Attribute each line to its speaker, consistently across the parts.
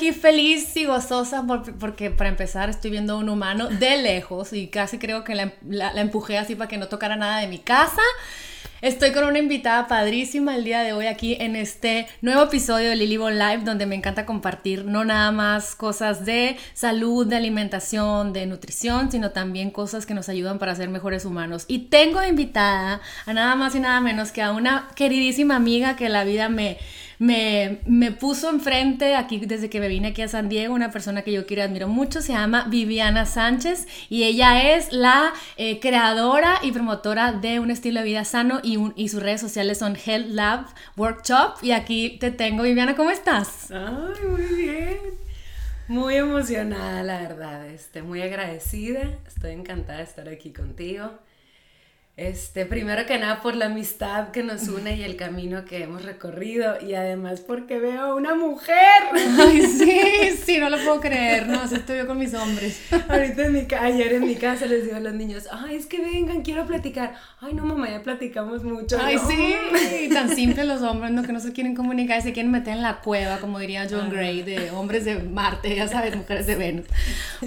Speaker 1: Aquí feliz y gozosa porque para empezar estoy viendo un humano de lejos y casi creo que la, la empujé así para que no tocara nada de mi casa. Estoy con una invitada padrísima el día de hoy aquí en este nuevo episodio de Lily Live donde me encanta compartir no nada más cosas de salud, de alimentación, de nutrición, sino también cosas que nos ayudan para ser mejores humanos. Y tengo invitada a nada más y nada menos que a una queridísima amiga que la vida me me, me puso enfrente aquí desde que me vine aquí a San Diego, una persona que yo quiero y admiro mucho, se llama Viviana Sánchez y ella es la eh, creadora y promotora de un estilo de vida sano y, y sus redes sociales son Health Lab Workshop y aquí te tengo, Viviana, ¿cómo estás?
Speaker 2: Ay, muy bien. Muy emocionada, la verdad, este, muy agradecida, estoy encantada de estar aquí contigo. Este, primero que nada por la amistad que nos une y el camino que hemos recorrido y además porque veo una mujer.
Speaker 1: Ay, sí, sí, no lo puedo creer, no, así estoy yo con mis hombres.
Speaker 2: Ahorita en mi ayer en mi casa les digo a los niños, ay, es que vengan, quiero platicar. Ay, no, mamá, ya platicamos mucho.
Speaker 1: Ay, sí, tan simple los hombres, ¿no? Que no se quieren comunicar, se quieren meter en la cueva, como diría John Gray, de hombres de Marte, ya sabes, mujeres de Venus.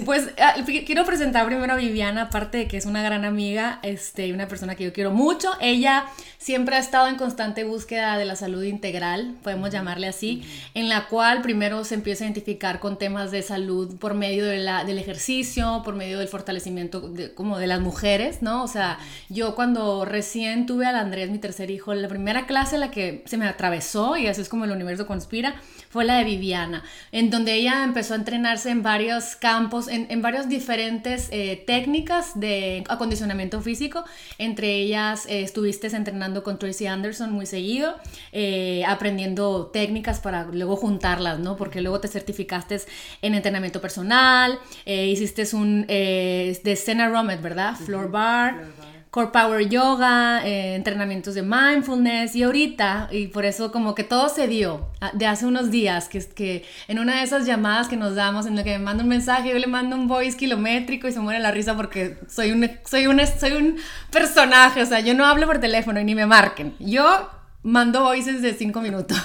Speaker 1: Pues ah, quiero presentar primero a Viviana, aparte de que es una gran amiga, este, una persona que yo quiero mucho. Ella siempre ha estado en constante búsqueda de la salud integral, podemos llamarle así, en la cual primero se empieza a identificar con temas de salud por medio de la, del ejercicio, por medio del fortalecimiento de, como de las mujeres, ¿no? O sea, yo cuando recién tuve al Andrés, mi tercer hijo, la primera clase la que se me atravesó, y así es como el universo conspira, fue la de Viviana, en donde ella empezó a entrenarse en varios campos, en, en varias diferentes eh, técnicas de acondicionamiento físico, entre ellas eh, estuviste entrenando con Tracy Anderson muy seguido, eh, aprendiendo técnicas para luego juntarlas, ¿no? Porque luego te certificaste en entrenamiento personal, hiciste un de Senna Romet, ¿verdad? Floor bar. Floor bar core power yoga, eh, entrenamientos de mindfulness y ahorita, y por eso como que todo se dio ah, de hace unos días, que, que en una de esas llamadas que nos damos, en la que me manda un mensaje, yo le mando un voice kilométrico y se muere la risa porque soy un, soy un, soy un personaje, o sea, yo no hablo por teléfono y ni me marquen, yo mando voices de cinco minutos,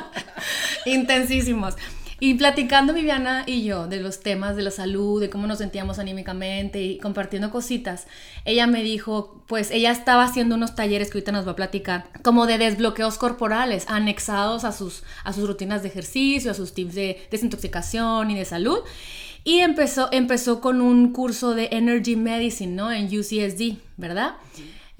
Speaker 1: intensísimos. Y platicando Viviana y yo de los temas de la salud, de cómo nos sentíamos anímicamente y compartiendo cositas, ella me dijo, pues ella estaba haciendo unos talleres que ahorita nos va a platicar, como de desbloqueos corporales, anexados a sus, a sus rutinas de ejercicio, a sus tips de desintoxicación y de salud. Y empezó, empezó con un curso de Energy Medicine, ¿no? En UCSD, ¿verdad?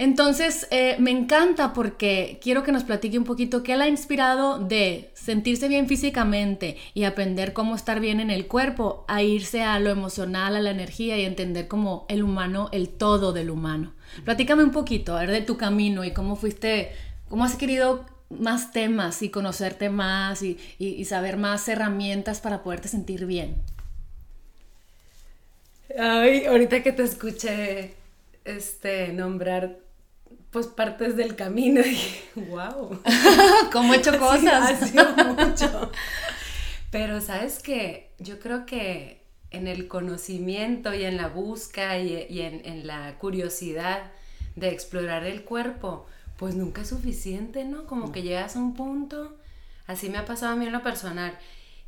Speaker 1: Entonces, eh, me encanta porque quiero que nos platique un poquito qué la ha inspirado de sentirse bien físicamente y aprender cómo estar bien en el cuerpo, a irse a lo emocional, a la energía y entender como el humano, el todo del humano. Platícame un poquito, a ver, de tu camino y cómo fuiste, cómo has querido más temas y conocerte más y, y saber más herramientas para poderte sentir bien.
Speaker 2: Ay, ahorita que te escuché este nombrar pues partes del camino y wow.
Speaker 1: Como he hecho cosas.
Speaker 2: mucho. Pero sabes que yo creo que en el conocimiento y en la búsqueda y, en, en, la curiosidad de explorar el cuerpo, pues nunca es suficiente, ¿no? Como que llegas a un punto, así me ha pasado a mí en lo personal,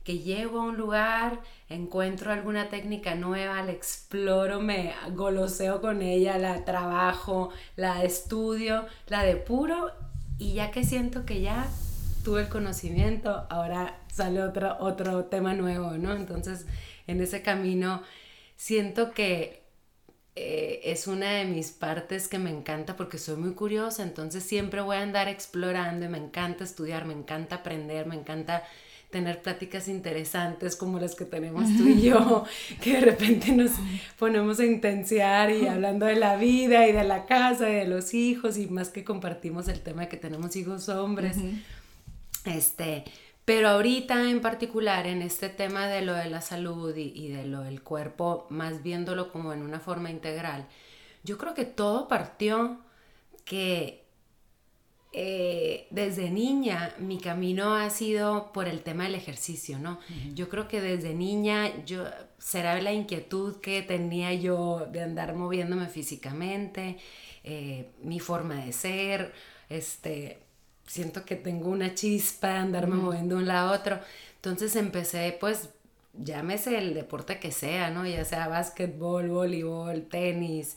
Speaker 2: que llego a un lugar, encuentro alguna técnica nueva, la exploro, me goloseo con ella, la trabajo, la estudio, la depuro y ya que siento que ya tuve el conocimiento, ahora sale otro, otro tema nuevo, ¿no? Entonces, en ese camino siento que eh, es una de mis partes que me encanta porque soy muy curiosa, entonces siempre voy a andar explorando y me encanta estudiar, me encanta aprender, me encanta tener pláticas interesantes como las que tenemos tú y yo, que de repente nos ponemos a intensiar y hablando de la vida y de la casa y de los hijos y más que compartimos el tema de que tenemos hijos hombres. Este, pero ahorita en particular en este tema de lo de la salud y, y de lo del cuerpo, más viéndolo como en una forma integral, yo creo que todo partió que eh, desde niña mi camino ha sido por el tema del ejercicio, ¿no? Yo creo que desde niña yo será la inquietud que tenía yo de andar moviéndome físicamente, eh, mi forma de ser, este, siento que tengo una chispa de andarme moviendo de un lado a otro. Entonces empecé, pues, llámese el deporte que sea, ¿no? Ya sea básquetbol, voleibol, tenis,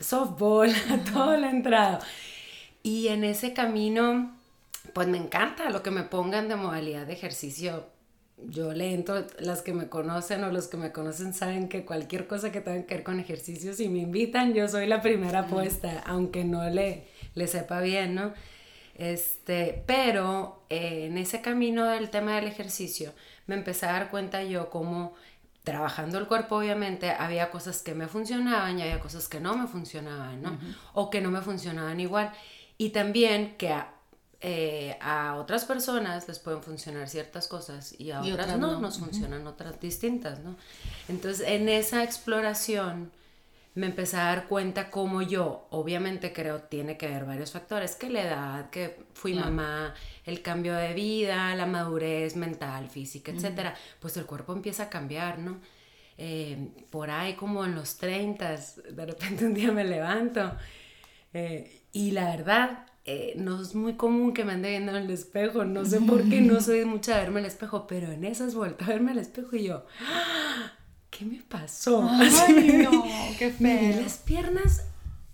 Speaker 2: softball, todo lo entrado. Y en ese camino, pues me encanta lo que me pongan de modalidad de ejercicio. Yo le entro, las que me conocen o los que me conocen saben que cualquier cosa que tenga que ver con ejercicio, si me invitan, yo soy la primera apuesta, aunque no le, le sepa bien, ¿no? Este, pero eh, en ese camino del tema del ejercicio, me empecé a dar cuenta yo como trabajando el cuerpo, obviamente, había cosas que me funcionaban y había cosas que no me funcionaban, ¿no? O que no me funcionaban igual. Y también que a, eh, a, otras personas les pueden funcionar ciertas cosas y a otras, no, nos funcionan otras distintas, ¿no? Entonces, en esa exploración me empecé a dar cuenta como yo, obviamente creo tiene que ver varios factores, que la edad, que fui mamá, el cambio de vida, la madurez mental, física, etcétera, pues el cuerpo empieza a cambiar, ¿no? Eh, por ahí como en los 30, de repente un día me levanto eh, y la verdad eh, no es muy común que me ande viendo en el espejo, no sé por qué no soy mucha de verme el espejo, pero en esas vueltas a verme el espejo y yo, ¡Ah! ¿qué me pasó?
Speaker 1: Ay, no, qué feo.
Speaker 2: Las piernas,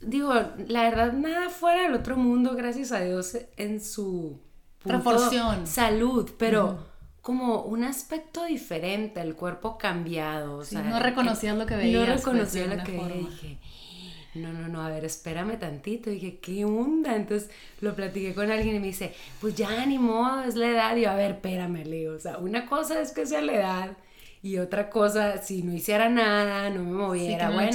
Speaker 2: digo, la verdad, nada fuera del otro mundo, gracias a Dios, en su
Speaker 1: proporción.
Speaker 2: Salud, pero como un aspecto diferente, el cuerpo cambiado. O sea,
Speaker 1: no reconocías lo que veías.
Speaker 2: No
Speaker 1: pues,
Speaker 2: reconocía lo que veía. Dije, no, no, no, a ver, espérame tantito. Dije, ¿qué onda? Entonces lo platiqué con alguien y me dice, pues ya ni modo, es la edad. Y yo, a ver, espérame, Leo. O sea, una cosa es que sea la edad y otra cosa, si no hiciera nada, no me moviera, bueno,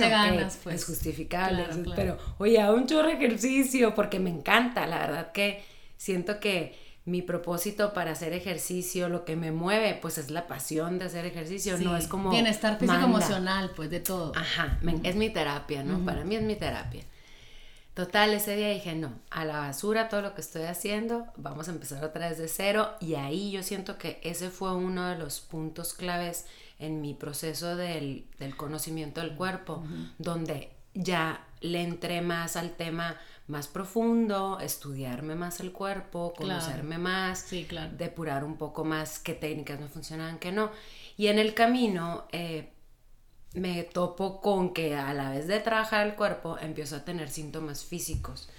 Speaker 2: pues. es justificable. Pero, oye, un chorro ejercicio porque me encanta, la verdad que siento que mi propósito para hacer ejercicio, lo que me mueve, pues es la pasión de hacer ejercicio, no es como...
Speaker 1: Bienestar físico, emocional, pues de todo.
Speaker 2: Ajá, es mi terapia, ¿no? Para mí es mi terapia. Total, ese día dije, no, a la basura todo lo que estoy haciendo, vamos a empezar otra vez de cero y ahí yo siento que ese fue uno de los puntos claves en mi proceso del, conocimiento del cuerpo, donde ya le entré más al tema más profundo, estudiarme más el cuerpo, conocerme más, depurar un poco más qué técnicas me funcionaban, qué no. Y en el camino eh, me topo con que a la vez de trabajar el cuerpo empiezo a tener síntomas físicos.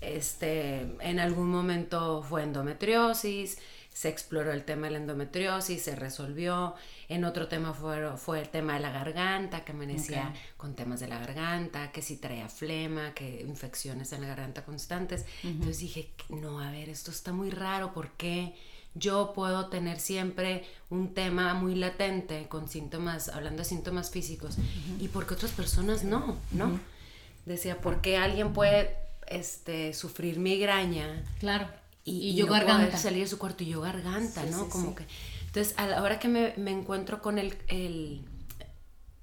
Speaker 2: Este, en algún momento fue endometriosis, se exploró el tema de la endometriosis, se resolvió. En otro tema fue, fue el tema de la garganta, que amanecía con temas de la garganta, que si traía flema, que infecciones en la garganta constantes. Entonces dije, no, a ver, esto está muy raro, ¿por qué? yo puedo tener siempre un tema muy latente con síntomas, hablando de síntomas físicos, y porque otras personas no, ¿no? Decía, ¿por qué alguien puede este, sufrir migraña?
Speaker 1: Claro.
Speaker 2: Y, yo garganta. salir de su cuarto y yo garganta, ¿no? Como que. Entonces, a la hora que me, me encuentro con el, el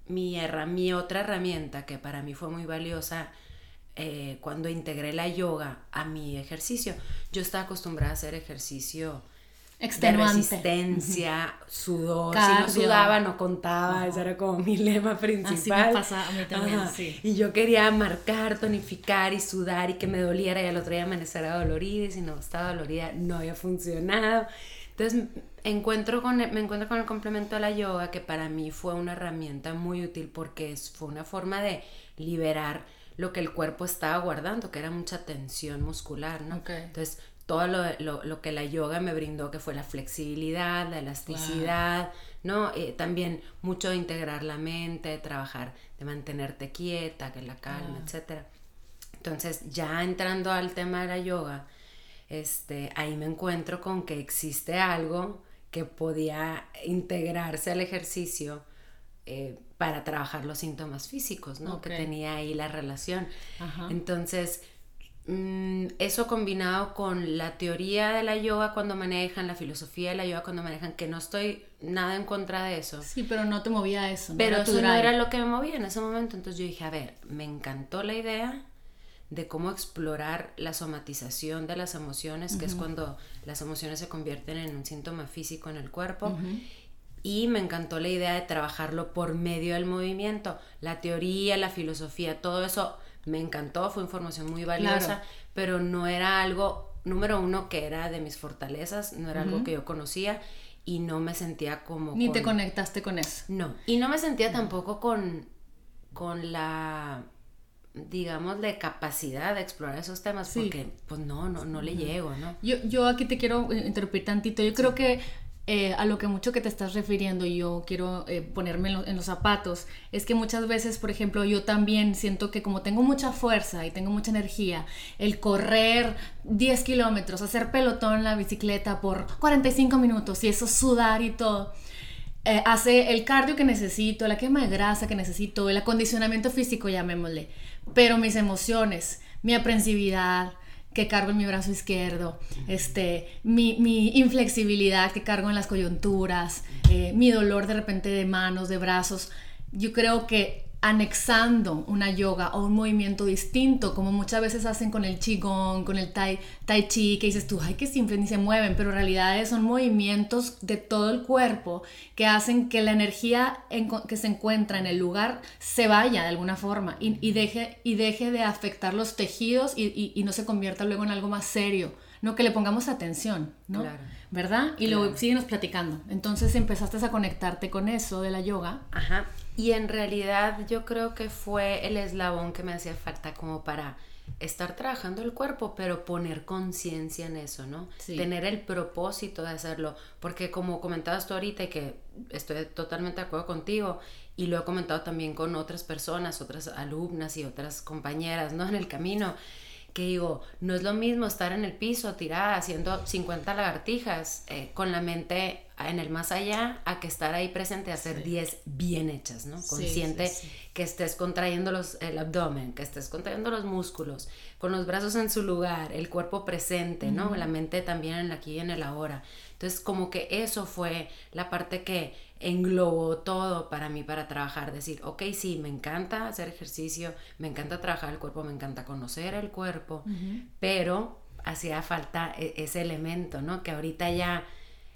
Speaker 2: mi, mi otra herramienta que para mí fue muy valiosa eh, cuando integré la yoga a mi ejercicio, yo estaba acostumbrada a hacer ejercicio Extenuante. de resistencia, sudor. Si no sudaba, no contaba. Ese era como mi lema principal.
Speaker 1: Así me pasa a mí también, sí.
Speaker 2: Y yo quería marcar, tonificar y sudar y que me doliera. Y al otro día amaneciera dolorida. Y si no estaba dolorida, no había funcionado. Entonces, encuentro con, me encuentro con el complemento de la yoga, que para mí fue una herramienta muy útil porque fue una forma de liberar lo que el cuerpo estaba guardando, que era mucha tensión muscular, ¿no? Entonces, todo lo, que la yoga me brindó, que fue la flexibilidad, la elasticidad, ¿no? Eh, también mucho de integrar la mente, de trabajar, de mantenerte quieta, que la calma, etc. Entonces, ya entrando al tema de la yoga, este, ahí me encuentro con que existe algo que podía integrarse al ejercicio eh, para trabajar los síntomas físicos, ¿no? Que tenía ahí la relación. Entonces, eso combinado con la teoría de la yoga cuando manejan, la filosofía de la yoga cuando manejan, que no estoy nada en contra de eso.
Speaker 1: Sí, pero no te movía eso.
Speaker 2: pero eso no era lo que me movía en ese momento. Entonces yo dije, a ver, me encantó la idea de cómo explorar la somatización de las emociones, que es cuando las emociones se convierten en un síntoma físico en el cuerpo. Y me encantó la idea de trabajarlo por medio del movimiento, la teoría, la filosofía, todo eso me encantó, fue información muy valiosa, pero no era algo número uno, que era de mis fortalezas, no era algo que yo conocía y no me sentía como...
Speaker 1: Ni te conectaste con eso.
Speaker 2: No, y no me sentía tampoco con, con la digamos, de capacidad de explorar esos temas, porque pues no, no, no le llego, ¿no?
Speaker 1: Yo, yo aquí te quiero interrumpir tantito, yo creo que eh, a lo que mucho que te estás refiriendo y yo quiero eh, ponerme en, los zapatos, es que muchas veces, por ejemplo, yo también siento que como tengo mucha fuerza y tengo mucha energía, el correr 10 kilómetros, hacer pelotón en la bicicleta por 45 minutos y eso sudar y todo, eh, hace el cardio que necesito, la quema de grasa que necesito, el acondicionamiento físico, llamémosle, pero mis emociones, mi aprensividad, que cargo en mi brazo izquierdo, este, mi, mi inflexibilidad que cargo en las coyunturas, eh, mi dolor de repente de manos, de brazos. Yo creo que anexando una yoga o un movimiento distinto, como muchas veces hacen con el qigong, con el tai, tai chi, que dices tú, ay, que simple, ni se mueven, pero en realidad son movimientos de todo el cuerpo que hacen que la energía que se encuentra en el lugar se vaya de alguna forma y, deje, y deje de afectar los tejidos y, no se convierta luego en algo más serio, no que le pongamos atención, ¿no? ¿Verdad? Y luego síguenos platicando. Entonces empezaste a conectarte con eso de la yoga.
Speaker 2: Ajá. Y en realidad yo creo que fue el eslabón que me hacía falta como para estar trabajando el cuerpo, pero poner conciencia en eso, ¿no? Tener el propósito de hacerlo, porque como comentabas tú ahorita y que estoy totalmente de acuerdo contigo, y lo he comentado también con otras personas, otras alumnas y otras compañeras, ¿no? En el camino, que digo, no es lo mismo estar en el piso tirada haciendo 50 lagartijas eh, con la mente en el más allá a que estar ahí presente a hacer 10 bien hechas, ¿no? Consciente que estés contrayendo los, el abdomen, que estés contrayendo los músculos, con los brazos en su lugar, el cuerpo presente, ¿no? La mente también en aquí y en el ahora. Entonces, como que eso fue la parte que englobó todo para mí para trabajar. Decir, ok, sí, me encanta hacer ejercicio, me encanta trabajar el cuerpo, me encanta conocer el cuerpo, pero hacía falta e-, ese elemento, ¿no? Que ahorita ya,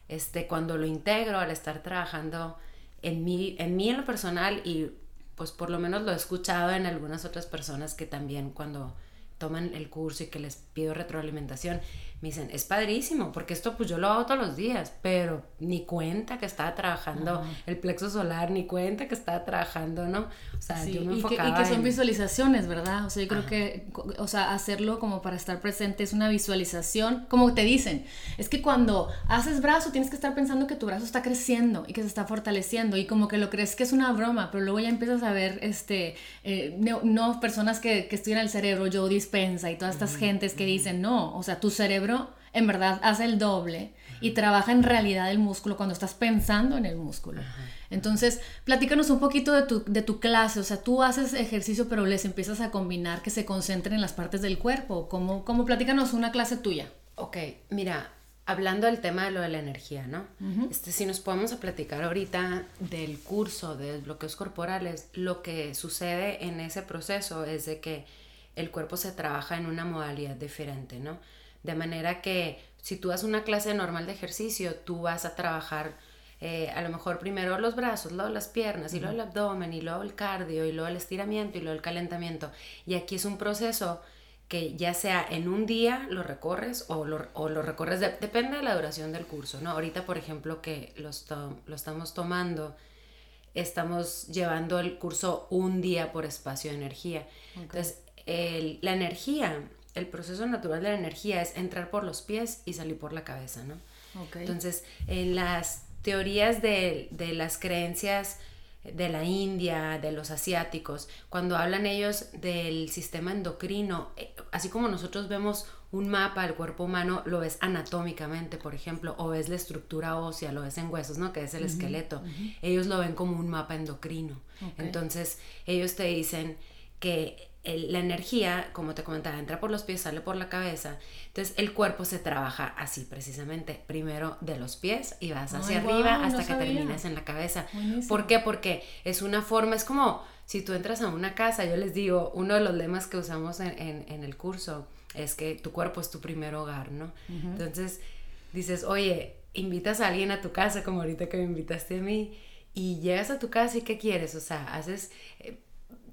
Speaker 2: este, cuando lo integro al estar trabajando en mí, en mí en lo personal y pues por lo menos lo he escuchado en algunas otras personas que también cuando toman el curso y que les pido retroalimentación, me dicen, es padrísimo, porque esto pues yo lo hago todos los días, pero ni cuenta que estaba trabajando el plexo solar, ni cuenta que estaba trabajando, ¿no?
Speaker 1: O sea, yo me enfocaba y que, y que son visualizaciones, ¿verdad? O sea, yo creo que, o sea, hacerlo como para estar presente es una visualización, como te dicen, es que cuando haces brazo tienes que estar pensando que tu brazo está creciendo y que se está fortaleciendo y como que lo crees que es una broma, pero luego ya empiezas a ver, este, eh, no, personas que, que estudian el cerebro, Joe Dispensa y todas estas gentes que dicen, no, o sea, tu cerebro en verdad hace el doble y trabaja en realidad el músculo cuando estás pensando en el músculo. Entonces, platícanos un poquito de tu, de tu clase, o sea, tú haces ejercicio pero les empiezas a combinar que se concentren en las partes del cuerpo, ¿cómo, cómo platícanos una clase tuya?
Speaker 2: Ok, mira, hablando del tema de lo de la energía, ¿no? este, si nos podemos a platicar ahorita del curso de bloqueos corporales, lo que sucede en ese proceso es de que el cuerpo se trabaja en una modalidad diferente, ¿no? De manera que si tú haces una clase normal de ejercicio, tú vas a trabajar eh, a lo mejor primero los brazos, luego las piernas, y luego el abdomen, y luego el cardio, y luego el estiramiento, y luego el calentamiento. Y aquí es un proceso que ya sea en un día lo recorres o lo, o lo recorres, depende de la duración del curso, ¿no? Ahorita, por ejemplo, que lo, lo estamos tomando, estamos llevando el curso un día por espacio de energía. Entonces, la energía el proceso natural de la energía es entrar por los pies y salir por la cabeza, ¿no? Entonces, en las teorías de, las creencias de la India, de los asiáticos, cuando hablan ellos del sistema endocrino, eh, así como nosotros vemos un mapa del cuerpo humano, lo ves anatómicamente, por ejemplo, o ves la estructura ósea, lo ves en huesos, ¿no? Que es el esqueleto. Ellos lo ven como un mapa endocrino. Entonces, ellos te dicen que la energía, como te comentaba, entra por los pies, sale por la cabeza. Entonces el cuerpo se trabaja así precisamente. Primero de los pies y vas hacia arriba hasta que termines en la cabeza. ¿Por qué? Porque es una forma, es como si tú entras a una casa, yo les digo, uno de los lemas que usamos en, el curso es que tu cuerpo es tu primer hogar, ¿no? Entonces dices, oye, invitas a alguien a tu casa, como ahorita que me invitaste a mí, y llegas a tu casa y ¿qué quieres? O sea, haces... Eh,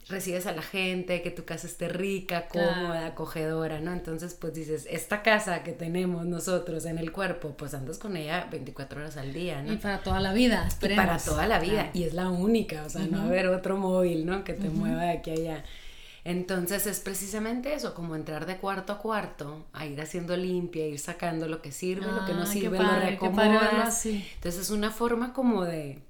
Speaker 2: recibes a la gente, que tu casa esté rica, cómoda, acogedora, ¿no? Entonces, pues dices, esta casa que tenemos nosotros en el cuerpo, pues andas con ella 24 horas al día, ¿no?
Speaker 1: Y para toda la vida, esperemos.
Speaker 2: Y para toda la vida, y es la única, o sea, no haber otro móvil, ¿no? Que te mueva de aquí a allá. Entonces es precisamente eso, como entrar de cuarto a cuarto, a ir haciendo limpia, ir sacando lo que sirve, lo que no sirve, lo reacomodas. Entonces es una forma como de,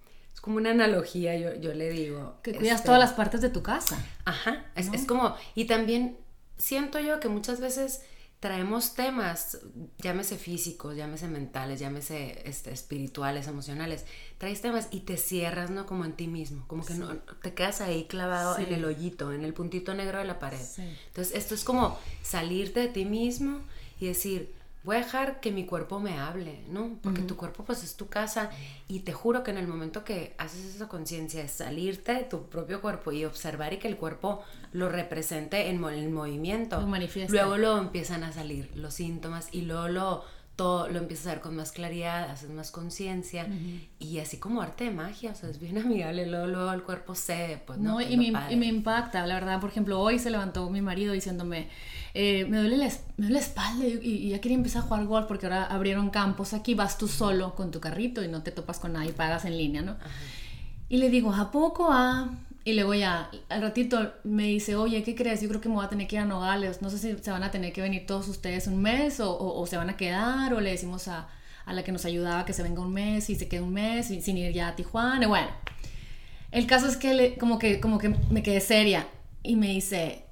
Speaker 2: como una analogía, yo, yo le digo.
Speaker 1: Que cuidas este, todas las partes de tu casa.
Speaker 2: Ajá, es, es como, y también siento yo que muchas veces traemos temas, llámese físicos, llámese mentales, llámese este, espirituales, emocionales, traes temas y te cierras, ¿no? Como en ti mismo, como que no, te quedas ahí clavado en el hoyito, en el puntito negro de la pared. Entonces, esto es como salirte de ti mismo y decir, voy a dejar que mi cuerpo me hable, ¿no? Porque tu cuerpo pues es tu casa y te juro que en el momento que haces esa conciencia de salirte de tu propio cuerpo y observar y que el cuerpo lo represente en el movimiento, luego lo empiezan a salir los síntomas y luego lo todo lo empiezas a ver con más claridad, haces más conciencia y así como arte de magia, o sea, es bien amigable, luego, luego el cuerpo se, pues no.
Speaker 1: y, me, y, me, impacta, la verdad, por ejemplo, hoy se levantó mi marido diciéndome, eh, me, duele la, me duele la espalda y, ya quería empezar a jugar golf porque ahora abrieron campos aquí, vas tú solo con tu carrito y no te topas con nadie, pagas en línea, ¿no? Y le digo, ¿a poco? Ah, y luego ya, al ratito me dice, oye, ¿qué crees? Yo creo que me voy a tener que ir a Nogales. No sé si se van a tener que venir todos ustedes un mes o, o, se van a quedar o le decimos a, a, la que nos ayudaba que se venga un mes y se quede un mes sin, ir ya a Tijuana. Y bueno, el caso es que le, como, que, como que me quedé seria y me dice,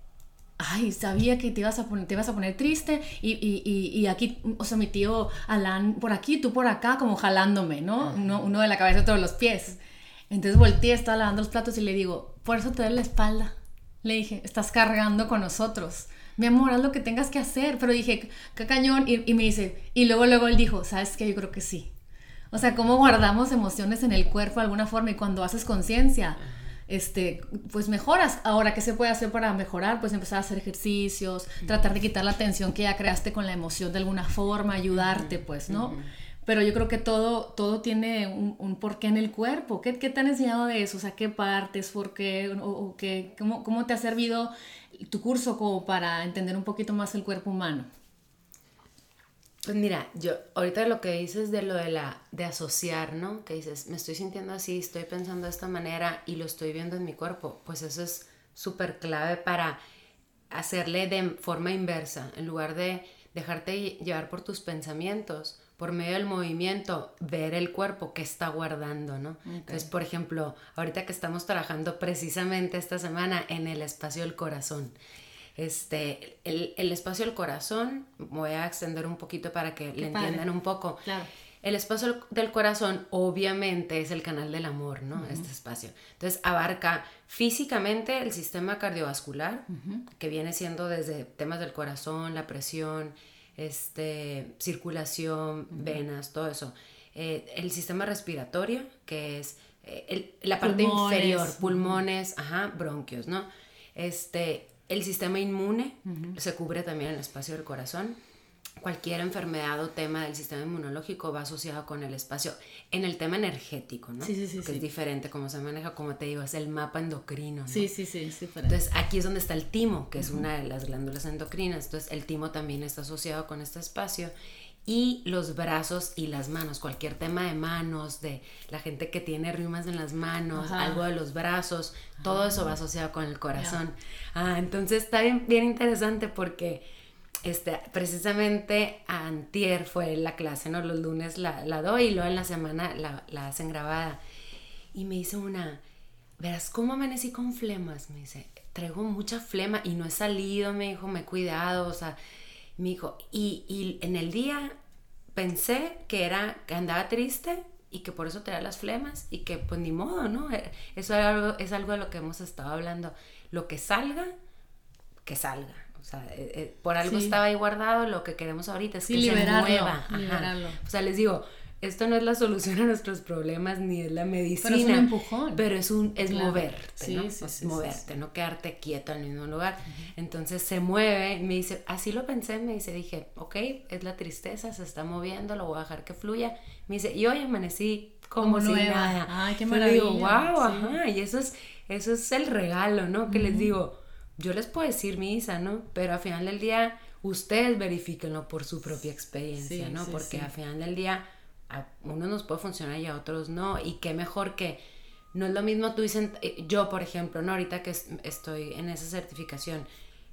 Speaker 1: ay, sabía que te ibas a poner, te ibas a poner triste y, y, y, y, aquí, o sea, mi tío Alan por aquí, tú por acá, como jalándome, ¿no? Uno, uno de la cabeza, otro de los pies. Entonces volteé, estaba lavando los platos y le digo, por eso te doy la espalda. Le dije, estás cargando con nosotros. Mi amor, haz lo que tengas que hacer. Pero dije, qué cañón. Y, me dice, y luego, luego él dijo, ¿sabes qué? Yo creo que sí. O sea, cómo guardamos emociones en el cuerpo de alguna forma y cuando haces conciencia, este, pues mejoras. Ahora, ¿qué se puede hacer para mejorar? Pues empezar a hacer ejercicios, tratar de quitar la tensión que ya creaste con la emoción de alguna forma, ayudarte, pues, ¿no? Pero yo creo que todo, todo tiene un, porqué en el cuerpo. ¿Qué, ¿Qué, te han enseñado de eso? O sea, ¿qué partes? ¿Por qué? O, qué, cómo, cómo, te ha servido tu curso como para entender un poquito más el cuerpo humano?
Speaker 2: Pues mira, yo ahorita lo que dices de lo de la de asociar, ¿no? Que dices, me estoy sintiendo así, estoy pensando de esta manera y lo estoy viendo en mi cuerpo, pues eso es súper clave para hacerle de forma inversa, en lugar de dejarte llevar por tus pensamientos, por medio del movimiento, ver el cuerpo que está guardando, ¿no? Entonces, por ejemplo, ahorita que estamos trabajando precisamente esta semana en el espacio del corazón. Este, el, el espacio del corazón, voy a extender un poquito para que le entiendan un poco.
Speaker 1: Claro.
Speaker 2: El espacio del corazón obviamente es el canal del amor, ¿no? Este espacio. Entonces abarca físicamente el sistema cardiovascular, que viene siendo desde temas del corazón, la presión, este, circulación, venas, todo eso. Eh, el sistema respiratorio, que es eh, la parte inferior, pulmones, ajá, bronquios, ¿no? Este, el sistema inmune se cubre también en el espacio del corazón cualquier enfermedad o tema del sistema inmunológico va asociado con el espacio en el tema energético, ¿no?
Speaker 1: Sí, sí, sí.
Speaker 2: Que es diferente como se maneja, como te digo, es el mapa endocrino, ¿no?
Speaker 1: Sí, sí, sí, es
Speaker 2: Entonces, aquí es donde está el timo, que es una de las glándulas endocrinas. Entonces, el timo también está asociado con este espacio. Y los brazos y las manos, cualquier tema de manos, de la gente que tiene riumas en las manos, algo de los brazos, todo eso va asociado con el corazón. Ah, entonces está bien, bien interesante porque este, precisamente antier fue la clase, ¿no? Los lunes la, la doy y luego en la semana la, la, hacen grabada. Y me dice una, verás cómo amanecí con flemas, me dice, traigo mucha flema y no he salido, me dijo, me he cuidado, o sea, me dijo, y, y en el día pensé que era, que andaba triste y que por eso traía las flemas y que pues ni modo, ¿no? Eh, eso es algo, es algo de lo que hemos estado hablando. Lo que salga, que salga. Sea, eh, eh, por algo estaba ahí guardado, lo que queremos ahorita es que se mueva. O sea, les digo, esto no es la solución a nuestros problemas ni es la medicina. Pero es un
Speaker 1: empujón.
Speaker 2: Pero es, un, es moverte, ¿no? moverte, no quedarte quieto en el mismo lugar. Entonces se mueve, me dice, así lo pensé, me dice, dije, ok, es la tristeza, se está moviendo, lo voy a dejar que fluya. Me dice, y hoy amanecí como, si nada.
Speaker 1: Ay, qué maravilla.
Speaker 2: digo, wow, ajá, y eso es, eso es el regalo, ¿no? Que les digo, yo les puedo decir misa, ¿no? Pero al final del día, ustedes verifíquenlo por su propia experiencia, ¿no? Porque al final del día, a unos nos puede funcionar y a otros no. Y qué mejor que no es lo mismo tú dicen, eh, yo por ejemplo, ¿no? Ahorita que estoy en esa certificación,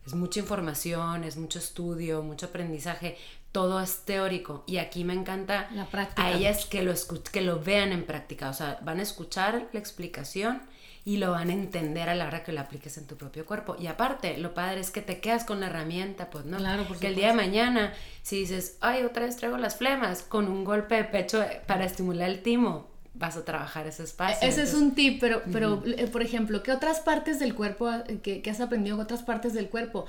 Speaker 2: es mucha información, es mucho estudio, mucho aprendizaje, todo es teórico y aquí me encanta
Speaker 1: la práctica.
Speaker 2: a ellas que lo, que lo vean en práctica, o sea, van a escuchar la explicación y lo van a entender a la hora que lo apliques en tu propio cuerpo. Y aparte, lo padre es que te quedas con la herramienta, pues, ¿no?
Speaker 1: Claro, porque
Speaker 2: el día de mañana, si dices, ay, otra vez traigo las flemas, con un golpe de pecho para estimular el timo, vas a trabajar ese espacio.
Speaker 1: Ese es un tip, pero, pero eh, por ejemplo, ¿qué otras partes del cuerpo, que, has aprendido, otras partes del cuerpo?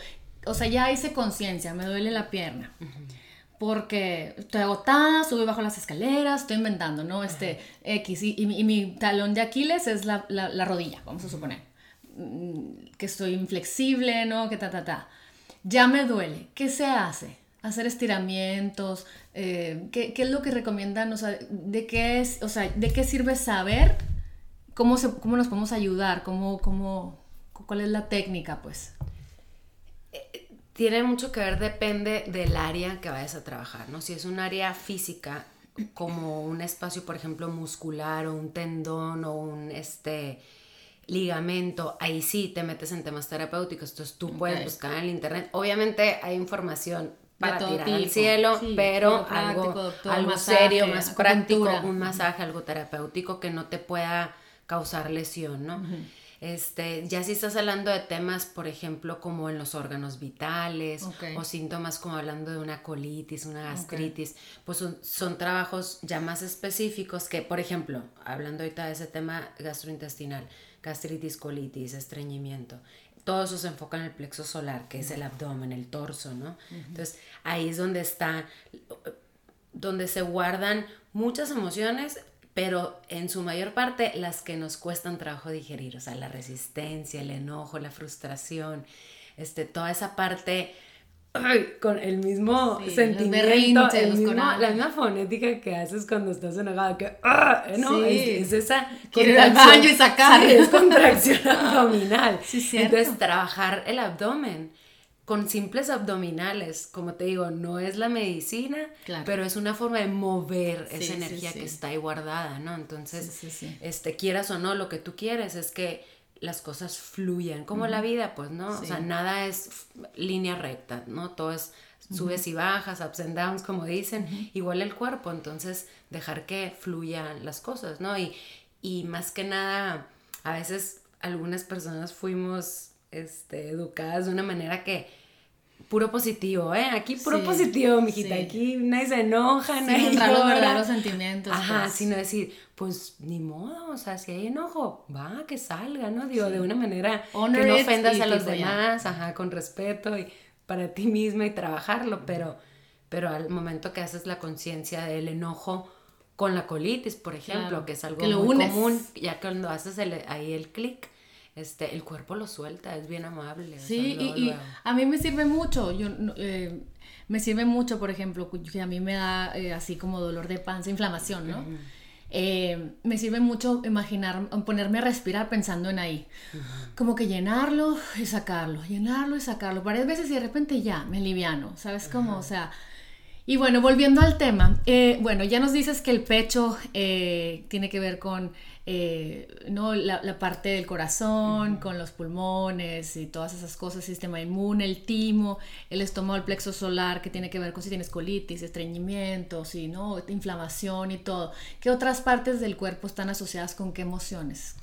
Speaker 1: O sea, ya hice conciencia, me duele la pierna porque estoy agotada, subo y bajo las escaleras, estoy inventando, ¿no? Este X, y, mi talón de Aquiles es la, rodilla, vamos a suponer. Mm, que estoy inflexible, ¿no? Que ta, ta, ta. Ya me duele. ¿Qué se hace? Hacer estiramientos. Eh, ¿qué, es lo que recomiendan? O sea, ¿de qué, es, o sea, ¿de qué sirve saber cómo, se, cómo nos podemos ayudar? ¿Cómo, cómo, ¿Cuál es la técnica, pues?
Speaker 2: Tiene mucho que ver, depende del área que vayas a trabajar, ¿no? Si es un área física, como un espacio, por ejemplo, muscular o un tendón o un este ligamento, ahí sí te metes en temas terapéuticos, entonces tú puedes buscar en el internet. Obviamente hay información para tirar al cielo, pero algo, algo serio, más práctico, un masaje, algo terapéutico que no te pueda causar lesión, ¿no? Este, ya si estás hablando de temas, por ejemplo, como en los órganos vitales o síntomas como hablando de una colitis, una gastritis, pues son, trabajos ya más específicos que, por ejemplo, hablando ahorita de ese tema gastrointestinal, gastritis, colitis, estreñimiento, todo eso se enfoca en el plexo solar, que es el abdomen, el torso, ¿no? Entonces, ahí es donde está, donde se guardan muchas emociones, pero en su mayor parte las que nos cuestan trabajo digerir, o sea, la resistencia, el enojo, la frustración, este, toda esa parte con el mismo sentimiento, la misma fonética que haces cuando estás enojado, que ¡ah! ¿no? Es, esa
Speaker 1: ir al baño y sacar.
Speaker 2: es contracción abdominal. Entonces, trabajar el abdomen con simples abdominales, como te digo, no es la medicina, pero es una forma de mover esa energía que está ahí guardada, ¿no? Entonces, este quieras o no, lo que tú quieres es que las cosas fluyan, como la vida, pues, ¿no? O sea, nada es línea recta, ¿no? Todo es subes y bajas, ups and downs, como dicen, igual el cuerpo, entonces dejar que fluyan las cosas, ¿no? Y, y más que nada, a veces algunas personas fuimos este, educadas de una manera que puro positivo, ¿eh? Aquí puro positivo, mijita. Aquí nadie se enoja, nadie
Speaker 1: sí, los verdaderos sentimientos.
Speaker 2: Ajá, pues. sino decir, pues ni modo, o sea, si hay enojo, va, que salga, ¿no? Digo, de una manera que no ofendas a los demás, ajá, con respeto y para ti misma y trabajarlo, pero, pero al momento que haces la conciencia del enojo con la colitis, por ejemplo, que es algo muy común, ya cuando haces ahí el clic, este, el cuerpo lo suelta, es bien amable.
Speaker 1: Sí, y, a mí me sirve mucho, yo, eh, me sirve mucho, por ejemplo, que a mí me da eh, así como dolor de panza, inflamación, ¿no? Eh, me sirve mucho imaginar, ponerme a respirar pensando en ahí. Como que llenarlo y sacarlo, llenarlo y sacarlo. Varias veces y de repente ya, me liviano, ¿sabes cómo? O sea, y bueno, volviendo al tema, bueno, ya nos dices que el pecho tiene que ver con eh, ¿no? La, parte del corazón, con los pulmones y todas esas cosas, sistema inmune, el timo, el estómago, el plexo solar, que tiene que ver con si tienes colitis, estreñimiento, si, ¿no? inflamación y todo. ¿Qué otras partes del cuerpo están asociadas con qué emociones?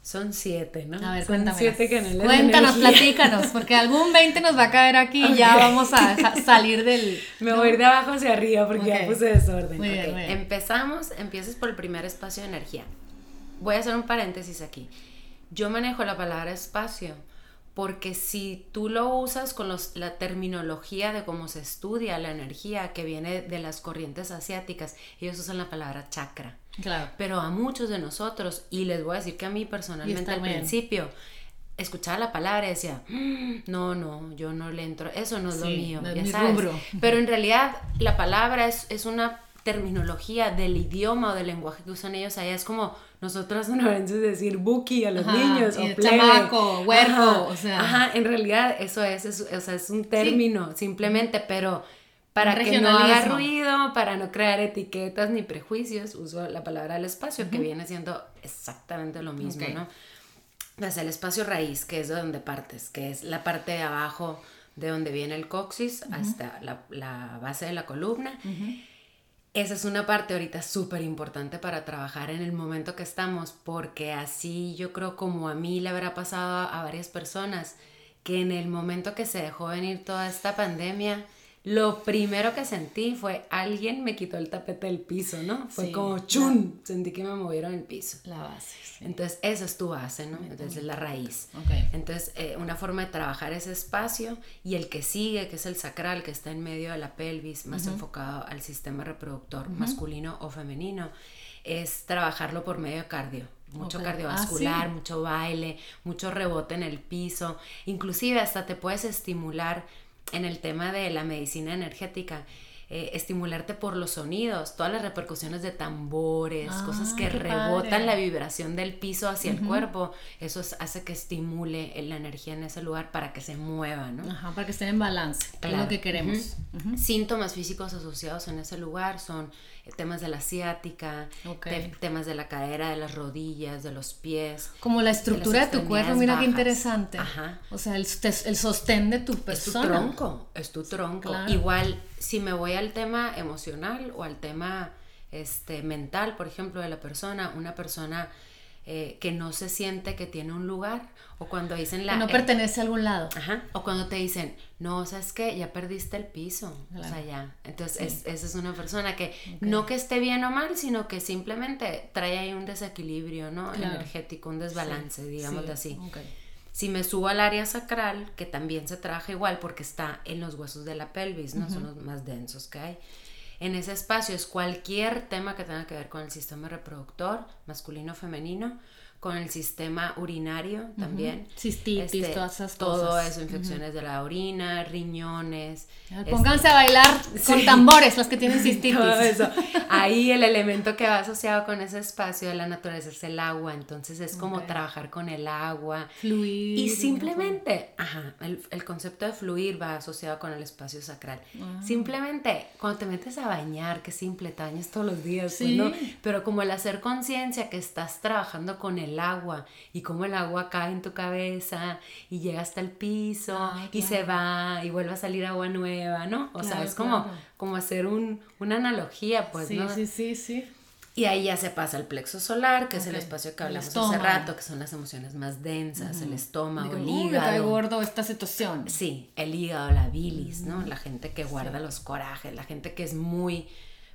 Speaker 2: Son siete, ¿no?
Speaker 1: A ver,
Speaker 2: Son
Speaker 1: siete Cuéntanos, platícanos, porque algún 20 nos va a caer aquí y ya vamos a salir del...
Speaker 2: Me voy a ir de abajo hacia arriba porque ya puse desorden. Empezamos, empiezas por el primer espacio de energía voy a hacer un paréntesis aquí. Yo manejo la palabra espacio porque si tú lo usas con la terminología de cómo se estudia la energía que viene de las corrientes asiáticas, ellos usan la palabra chakra.
Speaker 1: Claro.
Speaker 2: Pero a muchos de nosotros, y les voy a decir que a mí personalmente al principio, escuchaba la palabra y decía, mm, no, no, yo no le entro, eso no es lo mío, ya sabes. Pero en realidad la palabra es, es una terminología del idioma o del lenguaje que usan ellos allá. Es como nosotros sonorenses decir buki a los niños o
Speaker 1: chamaco, huerco, o sea.
Speaker 2: Ajá, en realidad eso es, es, o sea, es un término simplemente, pero para que no haga ruido, para no crear etiquetas ni prejuicios, uso la palabra del espacio, que viene siendo exactamente lo mismo, ¿no? Entonces, el espacio raíz, que es de donde partes, que es la parte de abajo de donde viene el coxis hasta la, la, base de la columna. Esa es una parte ahorita súper importante para trabajar en el momento que estamos, porque así yo creo como a mí le habrá pasado a varias personas, que en el momento que se dejó venir toda esta pandemia, lo primero que sentí fue alguien me quitó el tapete del piso, ¿no? Fue como chun, sentí que me movieron el piso.
Speaker 1: La base.
Speaker 2: Entonces, eso es tu base, ¿no? Entonces, es la raíz. Entonces, eh, una forma de trabajar ese espacio y el que sigue, que es el sacral, que está en medio de la pelvis, más enfocado al sistema reproductor masculino o femenino, es trabajarlo por medio de cardio mucho cardiovascular, ah, mucho baile, mucho rebote en el piso, inclusive hasta te puedes estimular en el tema de la medicina energética, eh, estimularte por los sonidos, todas las repercusiones de tambores, cosas que rebotan la vibración del piso hacia el cuerpo, eso hace que estimule la energía en ese lugar para que se mueva, ¿no?
Speaker 1: Ajá, para que estén en balance, es lo que queremos.
Speaker 2: Síntomas físicos asociados en ese lugar son temas de la ciática, temas de la cadera, de las rodillas, de los pies.
Speaker 1: Como la estructura de, tu cuerpo, mira qué interesante. Ajá. O sea, el, el, sostén de tu persona.
Speaker 2: Es tu tronco, es tu tronco. Igual, si me voy al tema emocional o al tema este, mental, por ejemplo, de la persona, una persona eh, que no se siente que tiene un lugar, o cuando dicen la...
Speaker 1: Que no pertenece a algún lado.
Speaker 2: Ajá, o cuando te dicen, no, ¿sabes qué? Ya perdiste el piso, o sea, ya. Entonces, esa es una persona que no que esté bien o mal, sino que simplemente trae ahí un desequilibrio, ¿no? Energético, un desbalance, digamos así. Si me subo al área sacral, que también se trabaja igual porque está en los huesos de la pelvis, ¿no? Son los más densos que hay en ese espacio es cualquier tema que tenga que ver con el sistema reproductor, masculino o femenino, con el sistema urinario también.
Speaker 1: Cistitis, este, todas esas
Speaker 2: Todo eso, infecciones de la orina, riñones.
Speaker 1: Pónganse a bailar con tambores los que tienen cistitis.
Speaker 2: Todo eso. Ahí el elemento que va asociado con ese espacio de la naturaleza es el agua, entonces es como trabajar con el agua.
Speaker 1: Fluir.
Speaker 2: Y simplemente, ajá, el, concepto de fluir va asociado con el espacio sacral. Ah. Simplemente, cuando te metes a bañar, que simple, te bañas todos los días, pues, ¿no? Pero como el hacer conciencia que estás trabajando con el agua y cómo el agua cae en tu cabeza y llega hasta el piso ah, y se va y vuelve a salir agua nueva, ¿no? O sea, es como, como hacer un, una analogía, pues,
Speaker 1: sí, Sí, sí, sí.
Speaker 2: Y ahí ya se pasa el plexo solar, que es el espacio que hablamos hace rato, que son las emociones más densas, el estómago, el hígado.
Speaker 1: gordo esta situación.
Speaker 2: Sí, el hígado, la bilis, ¿no? La gente que guarda los corajes, la gente que es muy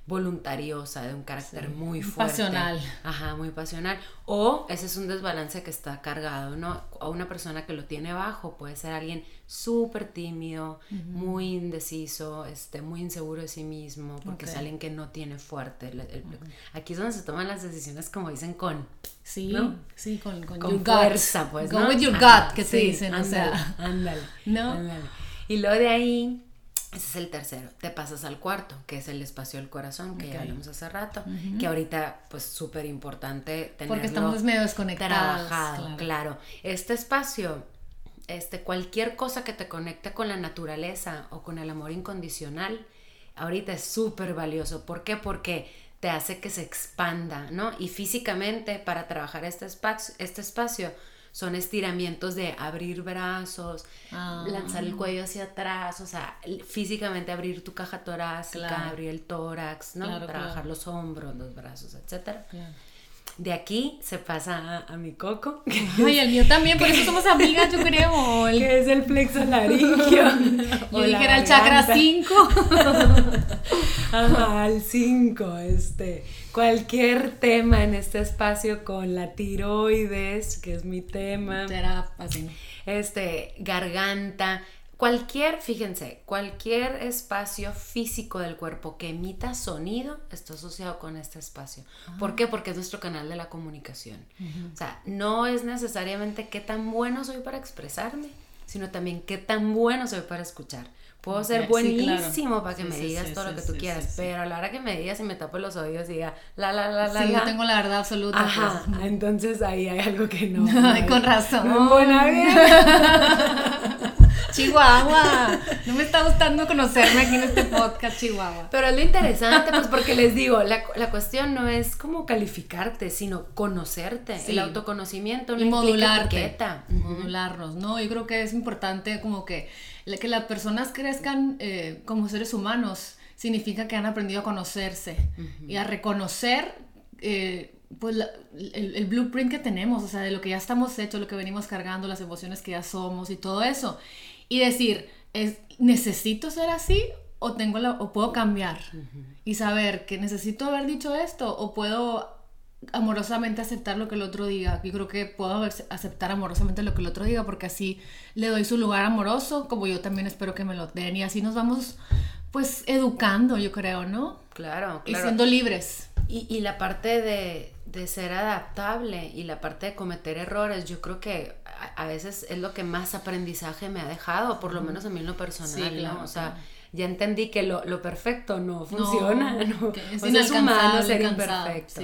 Speaker 2: voluntariosa, de un carácter muy fuerte.
Speaker 1: Pasional.
Speaker 2: Ajá, muy pasional. O ese es un desbalance que está cargado, ¿no? O una persona que lo tiene bajo puede ser alguien súper tímido, muy indeciso, este, muy inseguro de sí mismo, porque es alguien que no tiene fuerte. Aquí es donde se toman las decisiones, como dicen, con...
Speaker 1: Sí, sí, con,
Speaker 2: con, fuerza, pues,
Speaker 1: Go with your gut, que se dicen,
Speaker 2: o sea. Ándale, ¿no? Y luego de ahí ese es el tercero. Te pasas al cuarto, que es el espacio del corazón, que ya vimos hace rato, que ahorita pues súper importante tenerlo
Speaker 1: Porque estamos medio desconectados.
Speaker 2: Trabajado, claro. Este espacio, este, cualquier cosa que te conecte con la naturaleza o con el amor incondicional, ahorita es súper valioso. ¿Por qué? Porque te hace que se expanda, ¿no? Y físicamente para trabajar este espacio, este espacio son estiramientos de abrir brazos, ah. lanzar el cuello hacia atrás, o sea, físicamente abrir tu caja torácica, abrir el tórax, ¿no? Trabajar los hombros, los brazos, etcétera. De aquí se pasa a, mi coco.
Speaker 1: Ay, el mío también, por eso somos amigas, yo creo.
Speaker 2: Que es el plexo laringio.
Speaker 1: yo dije era el chakra 5.
Speaker 2: Ajá, el 5, este cualquier tema en este espacio con la tiroides, que es mi tema. Este, garganta, cualquier, fíjense, cualquier espacio físico del cuerpo que emita sonido está asociado con este espacio. Ah. ¿Por qué? Porque es nuestro canal de la comunicación. O sea, no es necesariamente qué tan bueno soy para expresarme, sino también qué tan bueno soy para escuchar. Puedo ser buenísimo para que me digas todo lo que tú quieras, pero a la hora que me digas y me tapo los oídos y diga la la la la.
Speaker 1: Sí, yo tengo la verdad absoluta.
Speaker 2: Ajá, pues. entonces ahí hay algo que no.
Speaker 1: Ay, con razón. No,
Speaker 2: buena
Speaker 1: Chihuahua. No me está gustando conocerme aquí en este podcast, Chihuahua.
Speaker 2: Pero es lo interesante, pues porque les digo, la, la cuestión no es como calificarte, sino conocerte. El autoconocimiento no
Speaker 1: y modularte. Modularnos, ¿no? Yo creo que es importante como que, que las personas crezcan eh, como seres humanos. Significa que han aprendido a conocerse y a reconocer eh, pues el, el, blueprint que tenemos, o sea, de lo que ya estamos hechos, lo que venimos cargando, las emociones que ya somos y todo eso y decir, es, ¿necesito ser así o, tengo la, o puedo cambiar? Y saber que necesito haber dicho esto o puedo amorosamente aceptar lo que el otro diga. Yo creo que puedo aceptar amorosamente lo que el otro diga porque así le doy su lugar amoroso, como yo también espero que me lo den. Y así nos vamos, pues, educando, yo creo, ¿no?
Speaker 2: Claro, claro.
Speaker 1: Y siendo libres.
Speaker 2: Y, y la parte de, de, ser adaptable y la parte de cometer errores, yo creo que a, veces es lo que más aprendizaje me ha dejado, por lo menos a mí en lo personal, ¿no? O sea, ya entendí que lo, lo perfecto no funciona, ¿no? Es, es humano ser imperfecto.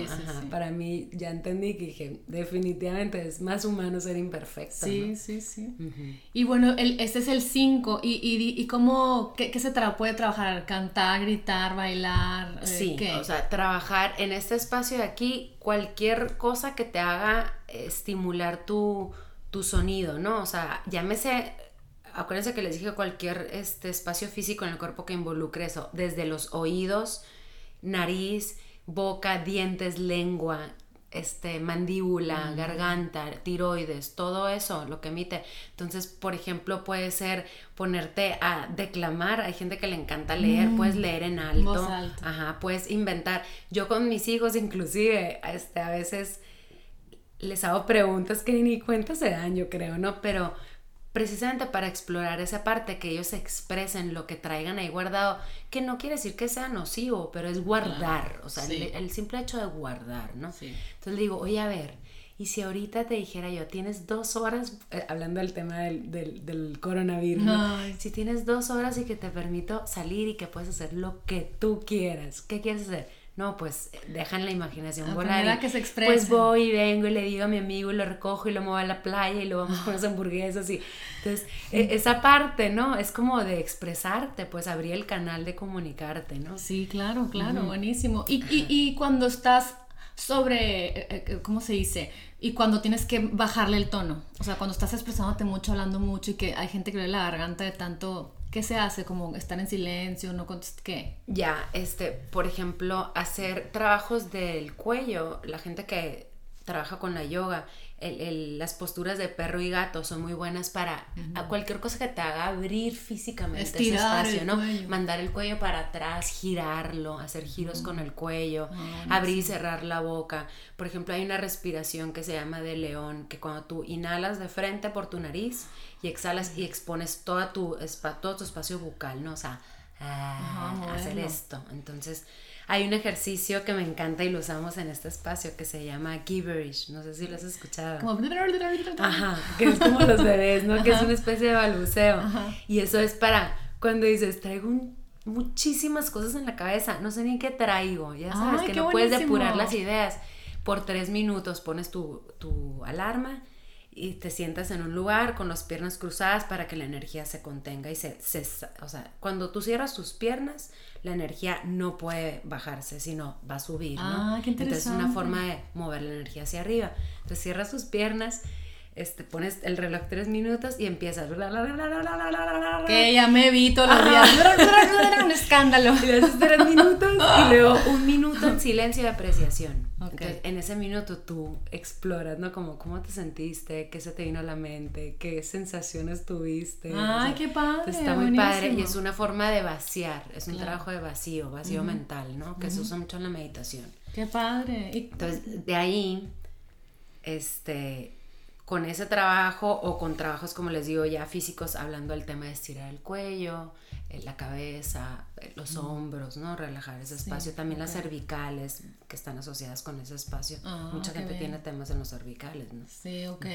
Speaker 2: Para mí ya entendí que dije, definitivamente es más humano ser imperfecto.
Speaker 1: Sí, sí, sí. Y bueno, el, este es el 5. ¿Y, y, y cómo, qué, qué se puede trabajar? ¿Cantar, gritar, bailar?
Speaker 2: Eh, sí, o sea, trabajar en este espacio de aquí, cualquier cosa que te haga estimular tu, tu sonido, ¿no? O sea, llámese acuérdense que les dije cualquier este, espacio físico en el cuerpo que involucre eso, desde los oídos, nariz, boca, dientes, lengua, este, mandíbula, garganta, tiroides, todo eso, lo que emite. Entonces, por ejemplo, puede ser ponerte a declamar, hay gente que le encanta leer, puedes mm. leer en alto, ajá, puedes inventar. Yo con mis hijos inclusive, este, a veces les hago preguntas que ni cuenta se dan, yo creo, ¿no? Pero precisamente para explorar esa parte, que ellos expresen lo que traigan ahí guardado, que no quiere decir que sea nocivo, pero es guardar, o sea, el, simple hecho de guardar, ¿no? Entonces le digo, oye, a ver, y si ahorita te dijera yo, tienes dos horas, eh, hablando del tema del, del, coronavirus, si tienes dos horas y que te permito salir y que puedes hacer lo que tú quieras, ¿qué quieres hacer? No, pues dejan la imaginación volar.
Speaker 1: que se
Speaker 2: Pues voy y vengo y le digo a mi amigo y lo recojo y lo muevo a la playa y lo vamos con las hamburguesas y entonces e, esa parte, ¿no? Es como de expresarte, pues abrir el canal de comunicarte, ¿no?
Speaker 1: Sí, claro, claro, buenísimo. Y, y, y, cuando estás sobre, eh, eh, ¿cómo se dice? Y cuando tienes que bajarle el tono, o sea, cuando estás expresándote mucho, hablando mucho y que hay gente que ve la garganta de tanto ¿Qué se hace? Como estar en silencio, no ¿qué?
Speaker 2: Ya, este, por ejemplo, hacer trabajos del cuello, la gente que trabaja con la yoga, las posturas de perro y gato son muy buenas para cualquier cosa que te haga abrir físicamente
Speaker 1: Estirar
Speaker 2: ese espacio, ¿no? Mandar el cuello para atrás, girarlo, hacer giros con el cuello, ah, abrir y cerrar la boca. Por ejemplo, hay una respiración que se llama de león, que cuando tú inhalas de frente por tu nariz, y exhalas y expones toda tu, todo tu espacio bucal, ¿no? O sea, hacer esto. Entonces, hay un ejercicio que me encanta y lo usamos en este espacio que se llama Giverish. No sé si lo has escuchado.
Speaker 1: Como...
Speaker 2: Ajá, que es como los bebés, ¿no? Que es una especie de balbuceo. Y eso es para cuando dices, traigo muchísimas cosas en la cabeza, no sé ni qué traigo. Ya sabes que no puedes depurar las ideas. Por tres minutos pones tu, tu alarma y te sientas en un lugar con las piernas cruzadas para que la energía se contenga y se, o sea, cuando tú cierras tus piernas, la energía no puede bajarse, sino va a subir, ¿no?
Speaker 1: Ah, qué
Speaker 2: Entonces es una forma de mover la energía hacia arriba. Entonces cierras tus piernas este, pones el reloj tres minutos y empiezas.
Speaker 1: Que ya me vi todos los días. un escándalo.
Speaker 2: Y haces tres minutos y luego un minuto en silencio de apreciación. Entonces, en ese minuto tú exploras, ¿no? Como cómo te sentiste, qué se te vino a la mente, qué sensaciones tuviste.
Speaker 1: Ay, qué padre.
Speaker 2: está muy padre y es una forma de vaciar, es un trabajo de vacío, vacío mental, ¿no? Que se usa mucho en la meditación.
Speaker 1: Qué padre.
Speaker 2: Entonces, de ahí, este con ese trabajo o con trabajos, como les digo, ya físicos, hablando del tema de estirar el cuello, eh, la cabeza, eh, los hombros, ¿no? Relajar ese espacio. También las cervicales que están asociadas con ese espacio.
Speaker 1: Ah,
Speaker 2: Mucha gente
Speaker 1: bien.
Speaker 2: tiene temas en los cervicales, ¿no?
Speaker 1: Sí, ok.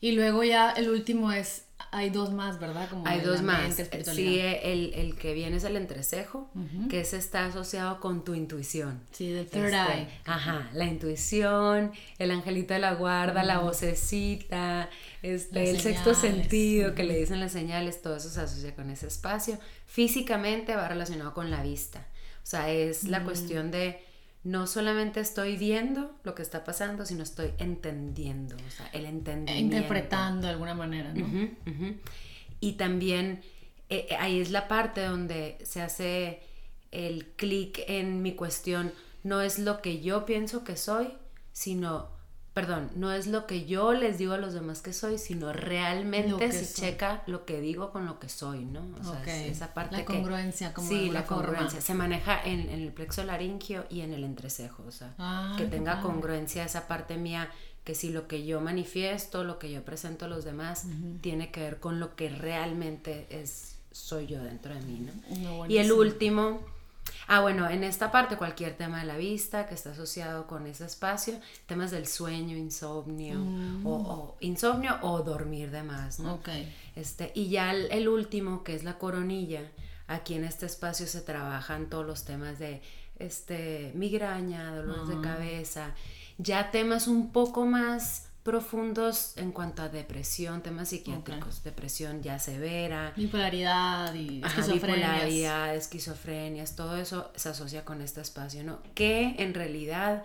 Speaker 1: Y luego ya el último es, hay dos más, ¿verdad? Como
Speaker 2: Hay dos más. Sí, el, el que viene es el entrecejo, que ese está asociado con tu intuición.
Speaker 1: Sí, del third
Speaker 2: Este,
Speaker 1: eye.
Speaker 2: Ajá, la intuición, el angelito de la guarda, la vocecita, este,
Speaker 1: Las
Speaker 2: el sexto
Speaker 1: señales.
Speaker 2: sentido que le dicen las señales, todo eso se asocia con ese espacio. Físicamente va relacionado con la vista. O sea, es la cuestión de no solamente estoy viendo lo que está pasando, sino estoy entendiendo. O sea, el entendimiento.
Speaker 1: Interpretando de alguna manera, ¿no?
Speaker 2: Y también eh, eh, ahí es la parte donde se hace el clic en mi cuestión. No es lo que yo pienso que soy, sino, perdón, no es lo que yo les digo a los demás que soy, sino realmente
Speaker 1: que
Speaker 2: se
Speaker 1: soy.
Speaker 2: checa lo que digo con lo que soy, ¿no? O sea, es esa parte
Speaker 1: La
Speaker 2: que-
Speaker 1: congruencia, como de
Speaker 2: sí, la
Speaker 1: forma.
Speaker 2: congruencia. Se maneja en, en el plexo laringio y en el entrecejo, o sea,
Speaker 1: Ah,
Speaker 2: que tenga
Speaker 1: padre.
Speaker 2: congruencia esa parte mía que si lo que yo manifiesto, lo que yo presento a los demás, tiene que ver con lo que realmente es soy yo dentro de mí, ¿no?
Speaker 1: No,
Speaker 2: y el último, ah bueno, en esta parte cualquier tema de la vista que está asociado con ese espacio, temas del sueño, insomnio, o, o insomnio o dormir de más, ¿no?
Speaker 1: Ok.
Speaker 2: Este, y ya el, el último, que es la coronilla, aquí en este espacio se trabajan todos los temas de este, migraña, dolores de cabeza, ya temas un poco más profundos en cuanto a depresión, temas psiquiátricos, depresión ya severa,
Speaker 1: Bipolaridad y
Speaker 2: Ajá,
Speaker 1: esquizofrenia.
Speaker 2: bipolaridad, esquizofrenias, todo eso se asocia con este espacio, ¿no? Que en realidad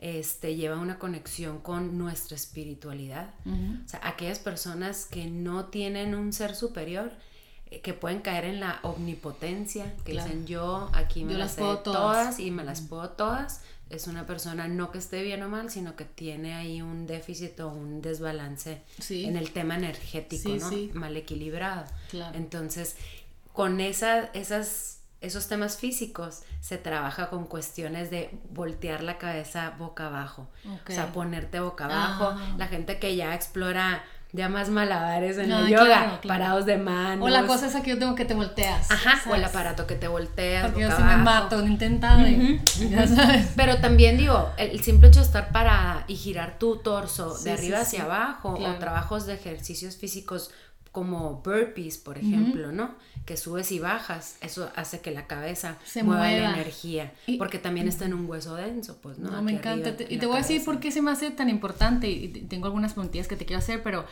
Speaker 2: este, lleva una conexión con nuestra espiritualidad. O sea, aquellas personas que no tienen un ser superior, eh, que pueden caer en la omnipotencia, que
Speaker 1: Claro.
Speaker 2: dicen yo aquí me
Speaker 1: Yo
Speaker 2: las,
Speaker 1: las
Speaker 2: sé
Speaker 1: puedo
Speaker 2: todas.
Speaker 1: todas".
Speaker 2: y me las puedo todas. Es una persona no que esté bien o mal, sino que tiene ahí un déficit o un desbalance
Speaker 1: Sí.
Speaker 2: en el tema energético,
Speaker 1: Sí,
Speaker 2: ¿no?
Speaker 1: sí.
Speaker 2: Mal equilibrado.
Speaker 1: Claro.
Speaker 2: Entonces, con esa, esas, esos temas físicos se trabaja con cuestiones de voltear la cabeza boca abajo. O sea, ponerte boca abajo.
Speaker 1: Ah.
Speaker 2: La gente que ya explora ya más malabares en el yoga,
Speaker 1: claro, claro.
Speaker 2: parados de manos.
Speaker 1: O la cosa es que yo tengo que te volteas.
Speaker 2: Ajá, o el aparato que te volteas.
Speaker 1: Porque yo sí me mato, intentado. y- ya sabes.
Speaker 2: Pero también digo, el, simple hecho de estar parada y girar tu torso
Speaker 1: Sí,
Speaker 2: de arriba
Speaker 1: sí,
Speaker 2: hacia abajo
Speaker 1: Claro.
Speaker 2: o trabajos de ejercicios físicos como burpees, por ejemplo, ¿no? Que subes y bajas, eso hace que la cabeza
Speaker 1: Se
Speaker 2: mueva, la energía,
Speaker 1: Y-
Speaker 2: porque también está en un hueso denso, pues, ¿no?
Speaker 1: No, me encanta.
Speaker 2: arriba,
Speaker 1: Te-
Speaker 2: en
Speaker 1: y te voy a decir por qué se me hace tan importante y y tengo algunas preguntas que te quiero hacer, pero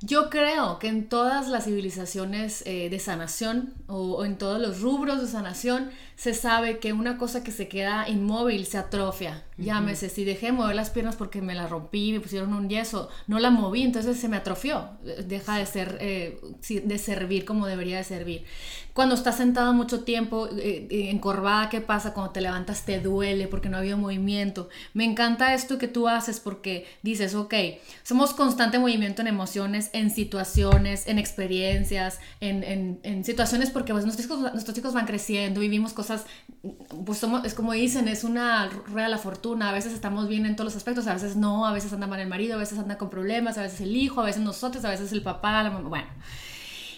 Speaker 1: yo creo que en todas las civilizaciones eh, de sanación o, o en todos los rubros de sanación se sabe que una cosa que se queda inmóvil se atrofia. Llámese, si dejé de mover las piernas porque me las rompí, me pusieron un yeso, no la moví, entonces se me atrofió. Deja de ser, eh, de servir como debería de servir. Cuando estás sentado mucho tiempo, eh, eh, encorvada, ¿qué pasa? Cuando te levantas te duele porque no ha habido movimiento. Me encanta esto que tú haces porque dices, ok, somos constante movimiento en emociones, en situaciones, en experiencias, en, en- en situaciones porque pues, nuestros, hijos, nuestros hijos van creciendo, vivimos cosas, pues somos, es como dicen, es una rueda de la fortuna, a veces estamos bien en todos los aspectos, a veces no, a veces anda mal el marido, a veces anda con problemas, a veces el hijo, a veces nosotros, a veces el papá, la mamá, bueno.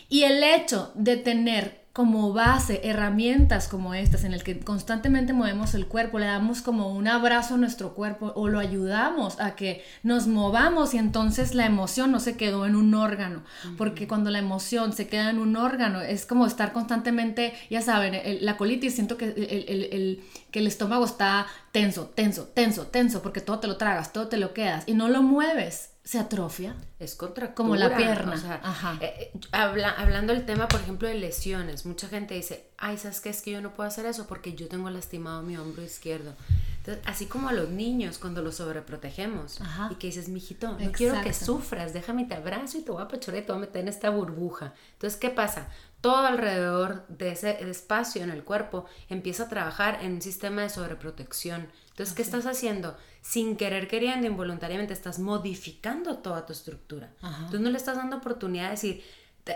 Speaker 1: Y el hecho de tener como base herramientas como estas en el que constantemente movemos el cuerpo, le damos como un abrazo a nuestro cuerpo o lo ayudamos a que nos movamos y entonces la emoción no se quedó en un órgano, porque cuando la emoción se queda en un órgano es como estar constantemente, ya saben, el- la colitis, siento que el, el- el- que el estómago está tenso, tenso, tenso, tenso, porque todo te lo tragas, todo te lo quedas y no lo mueves, se atrofia.
Speaker 2: Es contractura.
Speaker 1: Como la pierna,
Speaker 2: o sea,
Speaker 1: ajá.
Speaker 2: eh, eh, habla- hablando del tema, por ejemplo, de lesiones, mucha gente dice, ay, ¿sabes qué? Es que yo no puedo hacer eso porque yo tengo lastimado mi hombro izquierdo. Entonces, así como a los niños cuando los sobreprotegemos
Speaker 1: Ajá.
Speaker 2: y que dices, mijito, no quiero que sufras, déjame te abrazo y te voy a apachurar y te voy a meter en esta burbuja. Entonces, ¿qué pasa? Todo alrededor de ese espacio en el cuerpo empieza a trabajar en un sistema de sobreprotección. Entonces, ¿qué estás haciendo? Sin querer, queriendo, involuntariamente, estás modificando toda tu estructura.
Speaker 1: Ajá.
Speaker 2: Entonces, no le estás dando oportunidad de decir,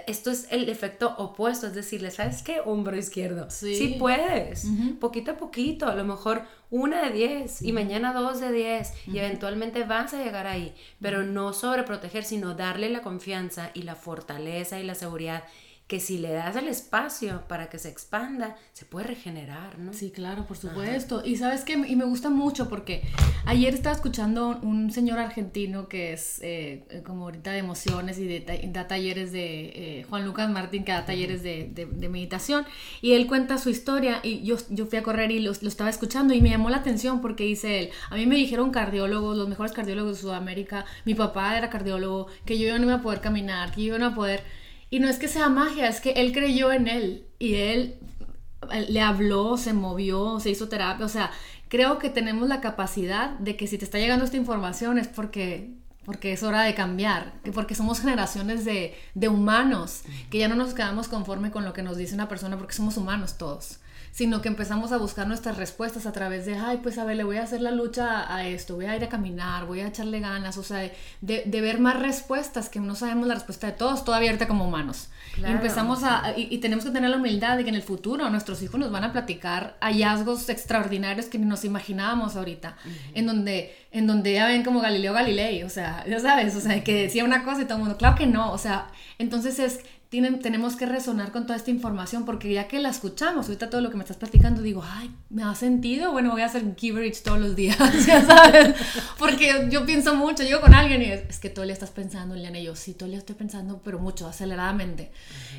Speaker 2: esto es el efecto opuesto, es decirle, ¿sabes qué? Hombro izquierdo.
Speaker 1: Sí.
Speaker 2: puedes, poquito a poquito, a lo mejor una de 10 y mañana dos de 10 y eventualmente vas a llegar ahí, pero no sobreproteger, sino darle la confianza y la fortaleza y la seguridad que si le das el espacio para que se expanda, se puede regenerar, ¿no?
Speaker 1: Sí, claro, por supuesto. Y sabes que, y me gusta mucho porque ayer estaba escuchando un señor argentino que es eh, como ahorita de emociones y de, da talleres de eh, Juan Lucas Martín, que da talleres de, de, meditación, y él cuenta su historia y yo, yo fui a correr y lo, lo, estaba escuchando y me llamó la atención porque dice él, a mí me dijeron cardiólogos, los mejores cardiólogos de Sudamérica, mi papá era cardiólogo, que yo no iba a poder caminar, que yo iba a poder y no es que sea magia, es que él creyó en él y él le habló, se movió, se hizo terapia. O sea, creo que tenemos la capacidad de que si te está llegando esta información es porque porque es hora de cambiar, porque somos generaciones de, de, humanos, que ya no nos quedamos conforme con lo que nos dice una persona, porque somos humanos todos sino que empezamos a buscar nuestras respuestas a través de, ay, pues a ver, le voy a hacer la lucha a esto, voy a ir a caminar, voy a echarle ganas, o sea, de, de, ver más respuestas, que no sabemos la respuesta de todos, todavía ahorita como humanos. Y empezamos a, y, tenemos que tener la humildad de que en el futuro nuestros hijos nos van a platicar hallazgos extraordinarios que ni nos imaginábamos ahorita, en donde en donde ya ven como Galileo Galilei, o sea, ya sabes, o sea, que decía una cosa y todo el mundo, claro que no, o sea, entonces es tenemos que resonar con toda esta información porque ya que la escuchamos, ahorita todo lo que me estás platicando, digo, ay, ¿me ha sentido? Bueno, voy a hacer Giverage todos los días, ya sabes, porque yo pienso mucho, llego con alguien y es, que todo el día estás pensando, Liliana, y yo, sí, todo el día estoy pensando, pero mucho, aceleradamente,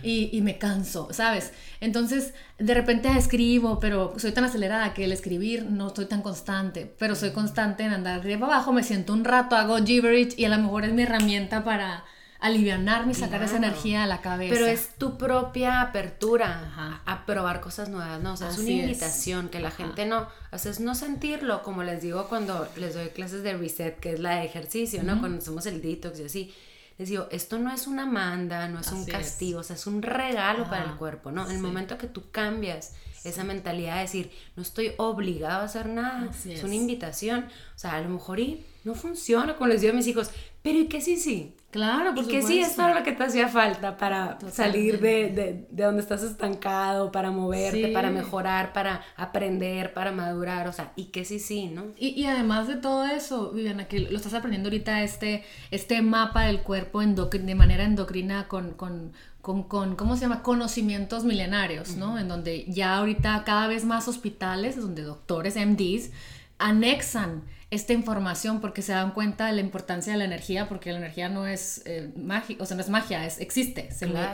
Speaker 1: y, y, me canso, ¿sabes? Entonces, de repente escribo, pero soy tan acelerada que el escribir no estoy tan constante, pero soy constante en andar de abajo, me siento un rato, hago Giverage y a lo mejor es mi herramienta para alivianarme y sacar esa energía a la cabeza.
Speaker 2: Pero es tu propia apertura a probar cosas nuevas, ¿no? O sea, es una invitación que la gente no, o sea, es no sentirlo, como les digo cuando les doy clases de reset, que es la de ejercicio, ¿no? Cuando hacemos el detox y así. Les digo, esto no es una manda, no es un castigo, o sea, es un regalo para el cuerpo, ¿no? En el momento que tú cambias esa mentalidad de decir, no estoy obligado a hacer nada, es. una invitación, o sea, a lo mejor y no funciona, como les digo a mis hijos, pero ¿y qué sí sí?
Speaker 1: Claro,
Speaker 2: por y que sí, es todo lo que te hacía falta para salir de, de, de, donde estás estancado, para moverte, para mejorar, para aprender, para madurar, o sea, y que sí, sí, ¿no?
Speaker 1: Y, y, además de todo eso, Viviana, que lo estás aprendiendo ahorita, este, este mapa del cuerpo de manera endocrina con, con, con, con, ¿cómo se llama? Conocimientos milenarios, ¿no? En donde ya ahorita cada vez más hospitales, donde doctores, MDs, anexan esta información porque se dan cuenta de la importancia de la energía, porque la energía no es eh, magia, o sea, no es magia, es, existe,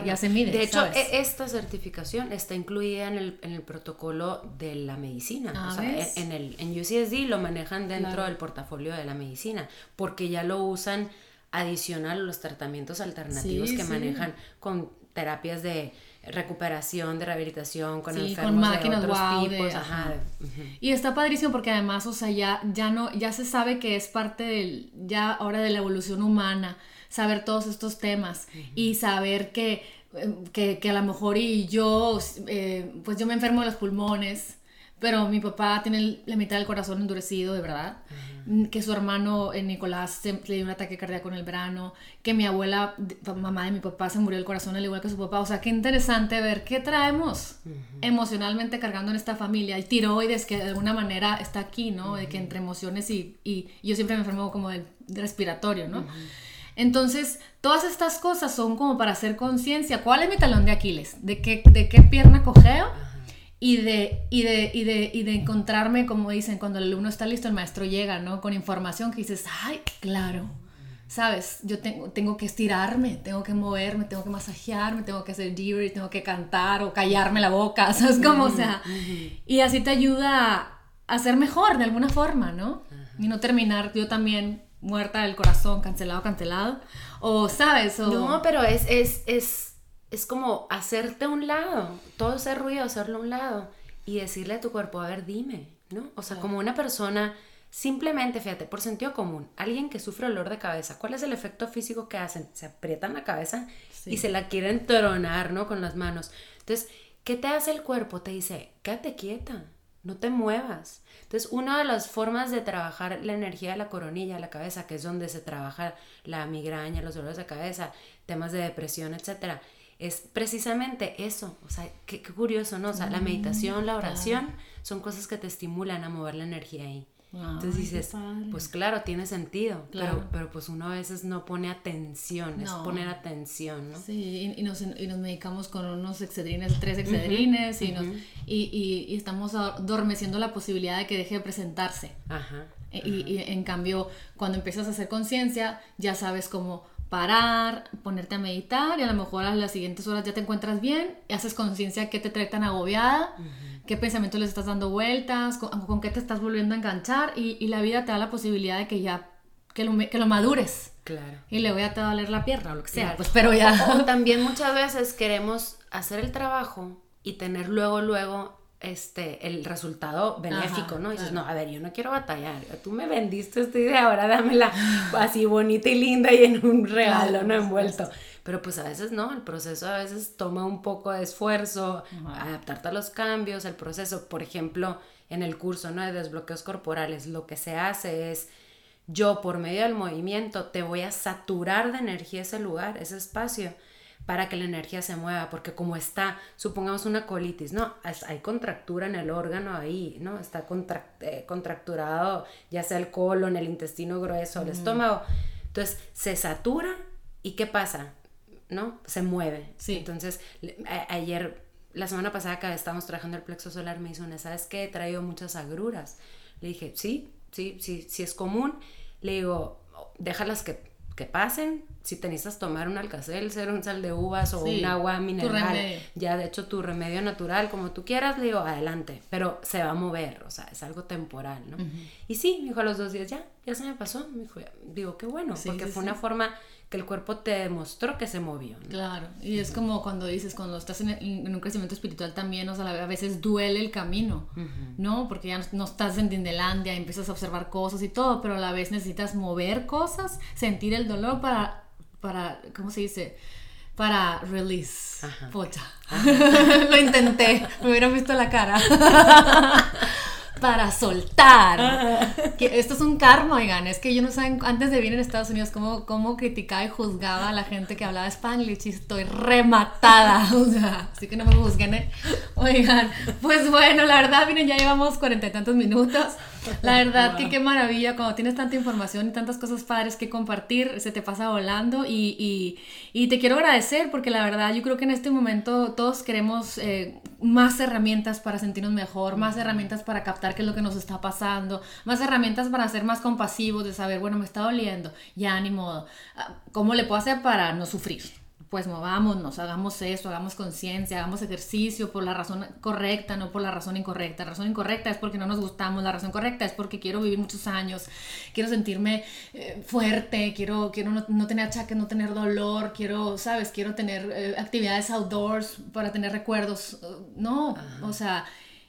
Speaker 1: ya se mide.
Speaker 2: De hecho, e, esta certificación está incluida en el, en el protocolo de la medicina. Ah, o sea, en, el, en UCSD lo manejan dentro del portafolio de la medicina, porque ya lo usan adicional los tratamientos alternativos que manejan con terapias de recuperación, de rehabilitación con sí, con máquinas de otros tipos, ajá.
Speaker 1: Y está padrísimo porque además, o sea, ya, ya no, ya se sabe que es parte del, ya ahora de la evolución humana, saber todos estos temas y saber que, que, que, a lo mejor y yo, eh, pues yo me enfermo de los pulmones, pero mi papá tiene la mitad del corazón endurecido, de verdad. Que su hermano eh, Nicolás le dio un ataque cardíaco en el verano. Que mi abuela, mamá de mi papá, se murió del corazón al igual que su papá. O sea, qué interesante ver qué traemos emocionalmente cargando en esta familia. El tiroides, que de alguna manera está aquí, ¿no? De que entre emociones y, y, yo siempre me enfermo como del respiratorio, ¿no? Entonces, todas estas cosas son como para hacer conciencia. ¿Cuál es mi talón de Aquiles? ¿De qué, de qué pierna cogeo? Y de, y de, y de, y de encontrarme, como dicen, cuando el alumno está listo, el maestro llega, ¿no? Con información que dices, ay, claro, ¿sabes? Yo tengo, tengo que estirarme, tengo que moverme, tengo que masajearme, tengo que hacer deep tengo que cantar o callarme la boca, ¿sabes? Como, o sea, y así te ayuda a ser mejor de alguna forma, ¿no? Y no terminar yo también muerta del corazón, cancelado, cancelado, o, ¿sabes? O...
Speaker 2: No, pero es, es, es es como hacerte a un lado, todo ese ruido, hacerlo a un lado y decirle a tu cuerpo, a ver, dime, ¿no? O sea, como una persona, simplemente, fíjate, por sentido común, alguien que sufre dolor de cabeza, ¿cuál es el efecto físico que hacen? Se aprietan la cabeza y se la quieren tronar, ¿no? Con las manos. Entonces, ¿qué te hace el cuerpo? Te dice, quédate quieta, no te muevas. Entonces, una de las formas de trabajar la energía de la coronilla, la cabeza, que es donde se trabaja la migraña, los dolores de cabeza, temas de depresión, etcétera, es precisamente eso. O sea, qué, curioso, ¿no? O sea, la meditación, la oración son cosas que te estimulan a mover la energía ahí. Entonces dices, pues claro, tiene sentido, Pero, pero pues uno a veces no pone atención, es poner atención, ¿no?
Speaker 1: Sí, y, nos, y nos medicamos con unos excedrines, tres excedrines, y, nos, y, y, estamos adormeciendo la posibilidad de que deje de presentarse. Ajá. E, y, en cambio, cuando empiezas a hacer conciencia, ya sabes cómo parar, ponerte a meditar y a lo mejor a las siguientes horas ya te encuentras bien y haces conciencia que te trae tan agobiada, qué pensamiento les estás dando vueltas, con, qué te estás volviendo a enganchar y, la vida te da la posibilidad de que ya, que lo, que lo madures. Claro. Y le voy a te valer la pierna o lo que sea, pues pero ya.
Speaker 2: o también muchas veces queremos hacer el trabajo y tener luego, luego este, el resultado benéfico, ¿no? Y dices, no, a ver, yo no quiero batallar, tú me vendiste esta idea, ahora dámela así bonita y linda y en un regalo, ¿no? Envuelto. Pero pues a veces no, el proceso a veces toma un poco de esfuerzo, adaptarte a los cambios, el proceso, por ejemplo, en el curso, ¿no? De desbloqueos corporales, lo que se hace es, yo por medio del movimiento te voy a saturar de energía ese lugar, ese espacio para que la energía se mueva, porque como está, supongamos una colitis, ¿no? Hay contractura en el órgano ahí, ¿no? Está eh, contracturado, ya sea el colon, el intestino grueso, el estómago. Entonces, se satura y ¿qué pasa? ¿No? Se mueve. Sí. Entonces, ayer, la semana pasada que estábamos trabajando el plexo solar, me hizo una, ¿sabes qué? He traído muchas agruras. Le dije, sí, sí, sí, sí es común. Le digo, déjalas que que pasen. Si te necesitas tomar un ser un sal de uvas o un agua mineral, ya de hecho tu remedio natural, como tú quieras, digo, adelante, pero se va a mover, o sea, es algo temporal, ¿no? Y sí, me dijo a los dos días, ya, ya se me pasó, me dijo, digo, qué bueno, porque fue una forma que el cuerpo te demostró que se movió.
Speaker 1: Claro, y es como cuando dices, cuando estás en, un crecimiento espiritual también, o sea, a veces duele el camino, ¿no? Porque ya no, estás en Dindelandia, empiezas a observar cosas y todo, pero a la vez necesitas mover cosas, sentir el dolor para, para ¿cómo se dice? Para release. Pocha. Lo intenté, me hubieran visto la cara. para soltar. Que esto es un karma, oigan. Es que yo no saben, antes de venir en Estados Unidos, cómo, cómo criticaba y juzgaba a la gente que hablaba Spanglish y estoy rematada. O sea, así que no me juzguen. ¿eh? Oigan, pues bueno, la verdad, miren, ya llevamos cuarenta y tantos minutos. La verdad que qué maravilla, cuando tienes tanta información y tantas cosas padres que compartir, se te pasa volando y, y, y te quiero agradecer porque la verdad yo creo que en este momento todos queremos eh, más herramientas para sentirnos mejor, más herramientas para captar qué es lo que nos está pasando, más herramientas para ser más compasivos, de saber, bueno, me está doliendo, ya ni modo, ah, ¿cómo le puedo hacer para no sufrir? Pues movámonos, hagamos esto, hagamos conciencia, hagamos ejercicio por la razón correcta, no por la razón incorrecta. La razón incorrecta es porque no nos gustamos, la razón correcta es porque quiero vivir muchos años, quiero sentirme eh, fuerte, quiero, quiero no, tener achaques, no tener dolor, quiero, ¿sabes? Quiero tener eh, actividades outdoors para tener recuerdos. No, o sea...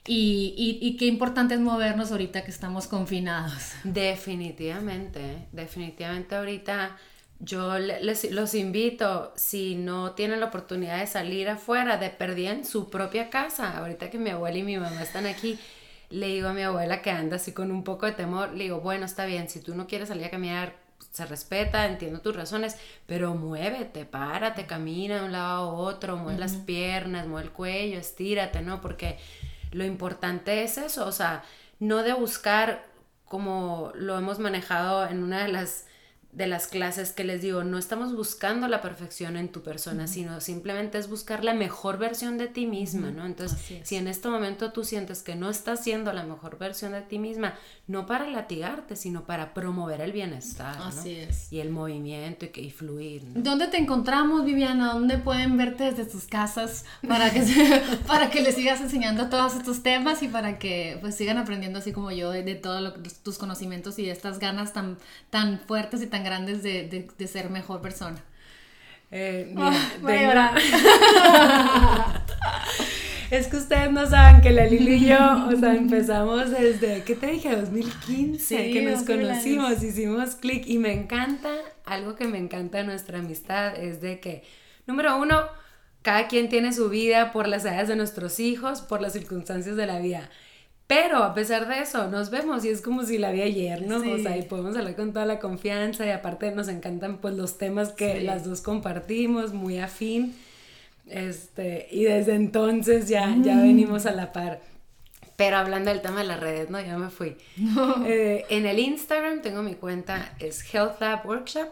Speaker 1: Y, y, y, qué importante es movernos ahorita que estamos confinados.
Speaker 2: Definitivamente, definitivamente ahorita yo les, los invito, si no tienen la oportunidad de salir afuera, de perder en su propia casa, ahorita que mi abuela y mi mamá están aquí, le digo a mi abuela que anda así con un poco de temor, le digo, bueno, está bien, si tú no quieres salir a caminar, se respeta, entiendo tus razones, pero muévete, párate, camina de un lado a otro, mueve las piernas, mueve el cuello, estírate, ¿no? Porque lo importante es eso, o sea, no de buscar como lo hemos manejado en una de las de las clases que les digo, no estamos buscando la perfección en tu persona, sino simplemente es buscar la mejor versión de ti misma, ¿no? Entonces, si en este momento tú sientes que no estás siendo la mejor versión de ti misma, no para latigarte, sino para promover el bienestar, Así es. Y el movimiento y, que, y fluir.
Speaker 1: ¿Dónde te encontramos, Viviana? ¿Dónde pueden verte desde tus casas para que, para que les sigas enseñando todos estos temas y para que pues sigan aprendiendo así como yo de, todos tus conocimientos y de estas ganas tan, tan fuertes y tan grandes de, ser mejor persona?
Speaker 2: Eh, mira, es que ustedes no saben que la Lili y yo, o sea, empezamos desde, ¿qué te dije? 2015, que nos conocimos, hicimos clic y me encanta, algo que me encanta de nuestra amistad es de que, número uno, cada quien tiene su vida por las edades de nuestros hijos, por las circunstancias de la vida. Pero a pesar de eso, nos vemos y es como si la vi ayer, ¿no? O sea, y podemos hablar con toda la confianza y aparte nos encantan pues los temas que las dos compartimos, muy afín. Este, y desde entonces ya, ya venimos a la par. Pero hablando del tema de las redes, no, ya me fui. Eh, en el Instagram tengo mi cuenta, es Health Lab Workshop.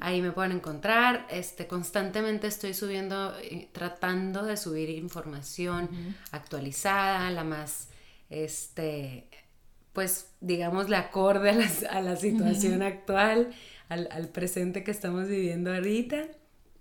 Speaker 2: Ahí me pueden encontrar. Este, constantemente estoy subiendo, tratando de subir información actualizada, la más, este, pues, digamos, la acorde a la, situación actual, al, al presente que estamos viviendo ahorita.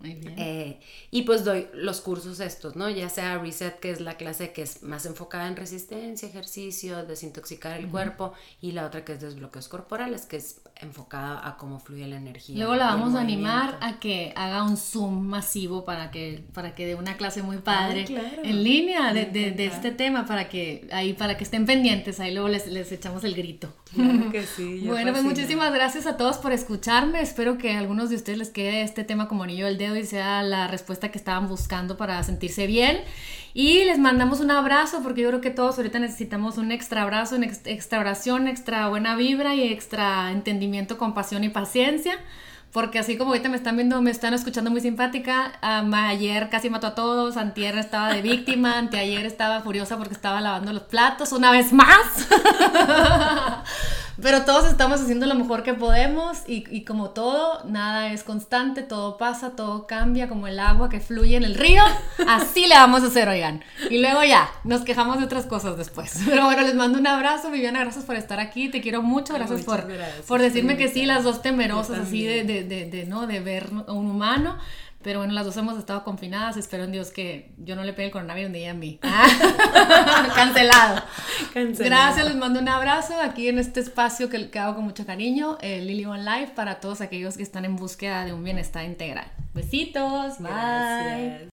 Speaker 2: Eh, y pues doy los cursos estos, ¿no? Ya sea Reset, que es la clase que es más enfocada en resistencia, ejercicio, desintoxicar el cuerpo, y la otra que es desbloqueos corporales, que es enfocada a cómo fluye la energía.
Speaker 1: Luego la vamos a animar a que haga un Zoom masivo para que, para que dé una clase muy padre en línea de, de, este tema, para que ahí para que estén pendientes, ahí luego les, les echamos el grito.
Speaker 2: Claro que sí.
Speaker 1: bueno, pues muchísimas gracias a todos por escucharme. Espero que a algunos de ustedes les quede este tema como anillo del dedo y sea la respuesta que estaban buscando para sentirse bien. Y les mandamos un abrazo porque yo creo que todos ahorita necesitamos un extra abrazo, una extra oración, extra buena vibra y extra entendimiento, compasión y paciencia. Porque así como ahorita me están viendo, me están escuchando muy simpática, ayer casi mató a todos, antier estaba de víctima, anteayer estaba furiosa porque estaba lavando los platos una vez más. Pero todos estamos haciendo lo mejor que podemos y, como todo, nada es constante, todo pasa, todo cambia, como el agua que fluye en el río, así le vamos a hacer, oigan. Y luego ya, nos quejamos de otras cosas después. Pero bueno, les mando un abrazo, Viviana, gracias por estar aquí, te quiero mucho, gracias, por, por decirme que sí, las dos temerosas así de, de, de, de, ¿no? de ver a un humano. Pero bueno, las dos hemos estado confinadas. Espero en Dios que yo no le pegue el coronavirus ni a mí. Cancelado. Gracias, les mando un abrazo aquí en este espacio que, que hago con mucho cariño, el Lily One Life, para todos aquellos que están en búsqueda de un bienestar integral. Besitos, bye.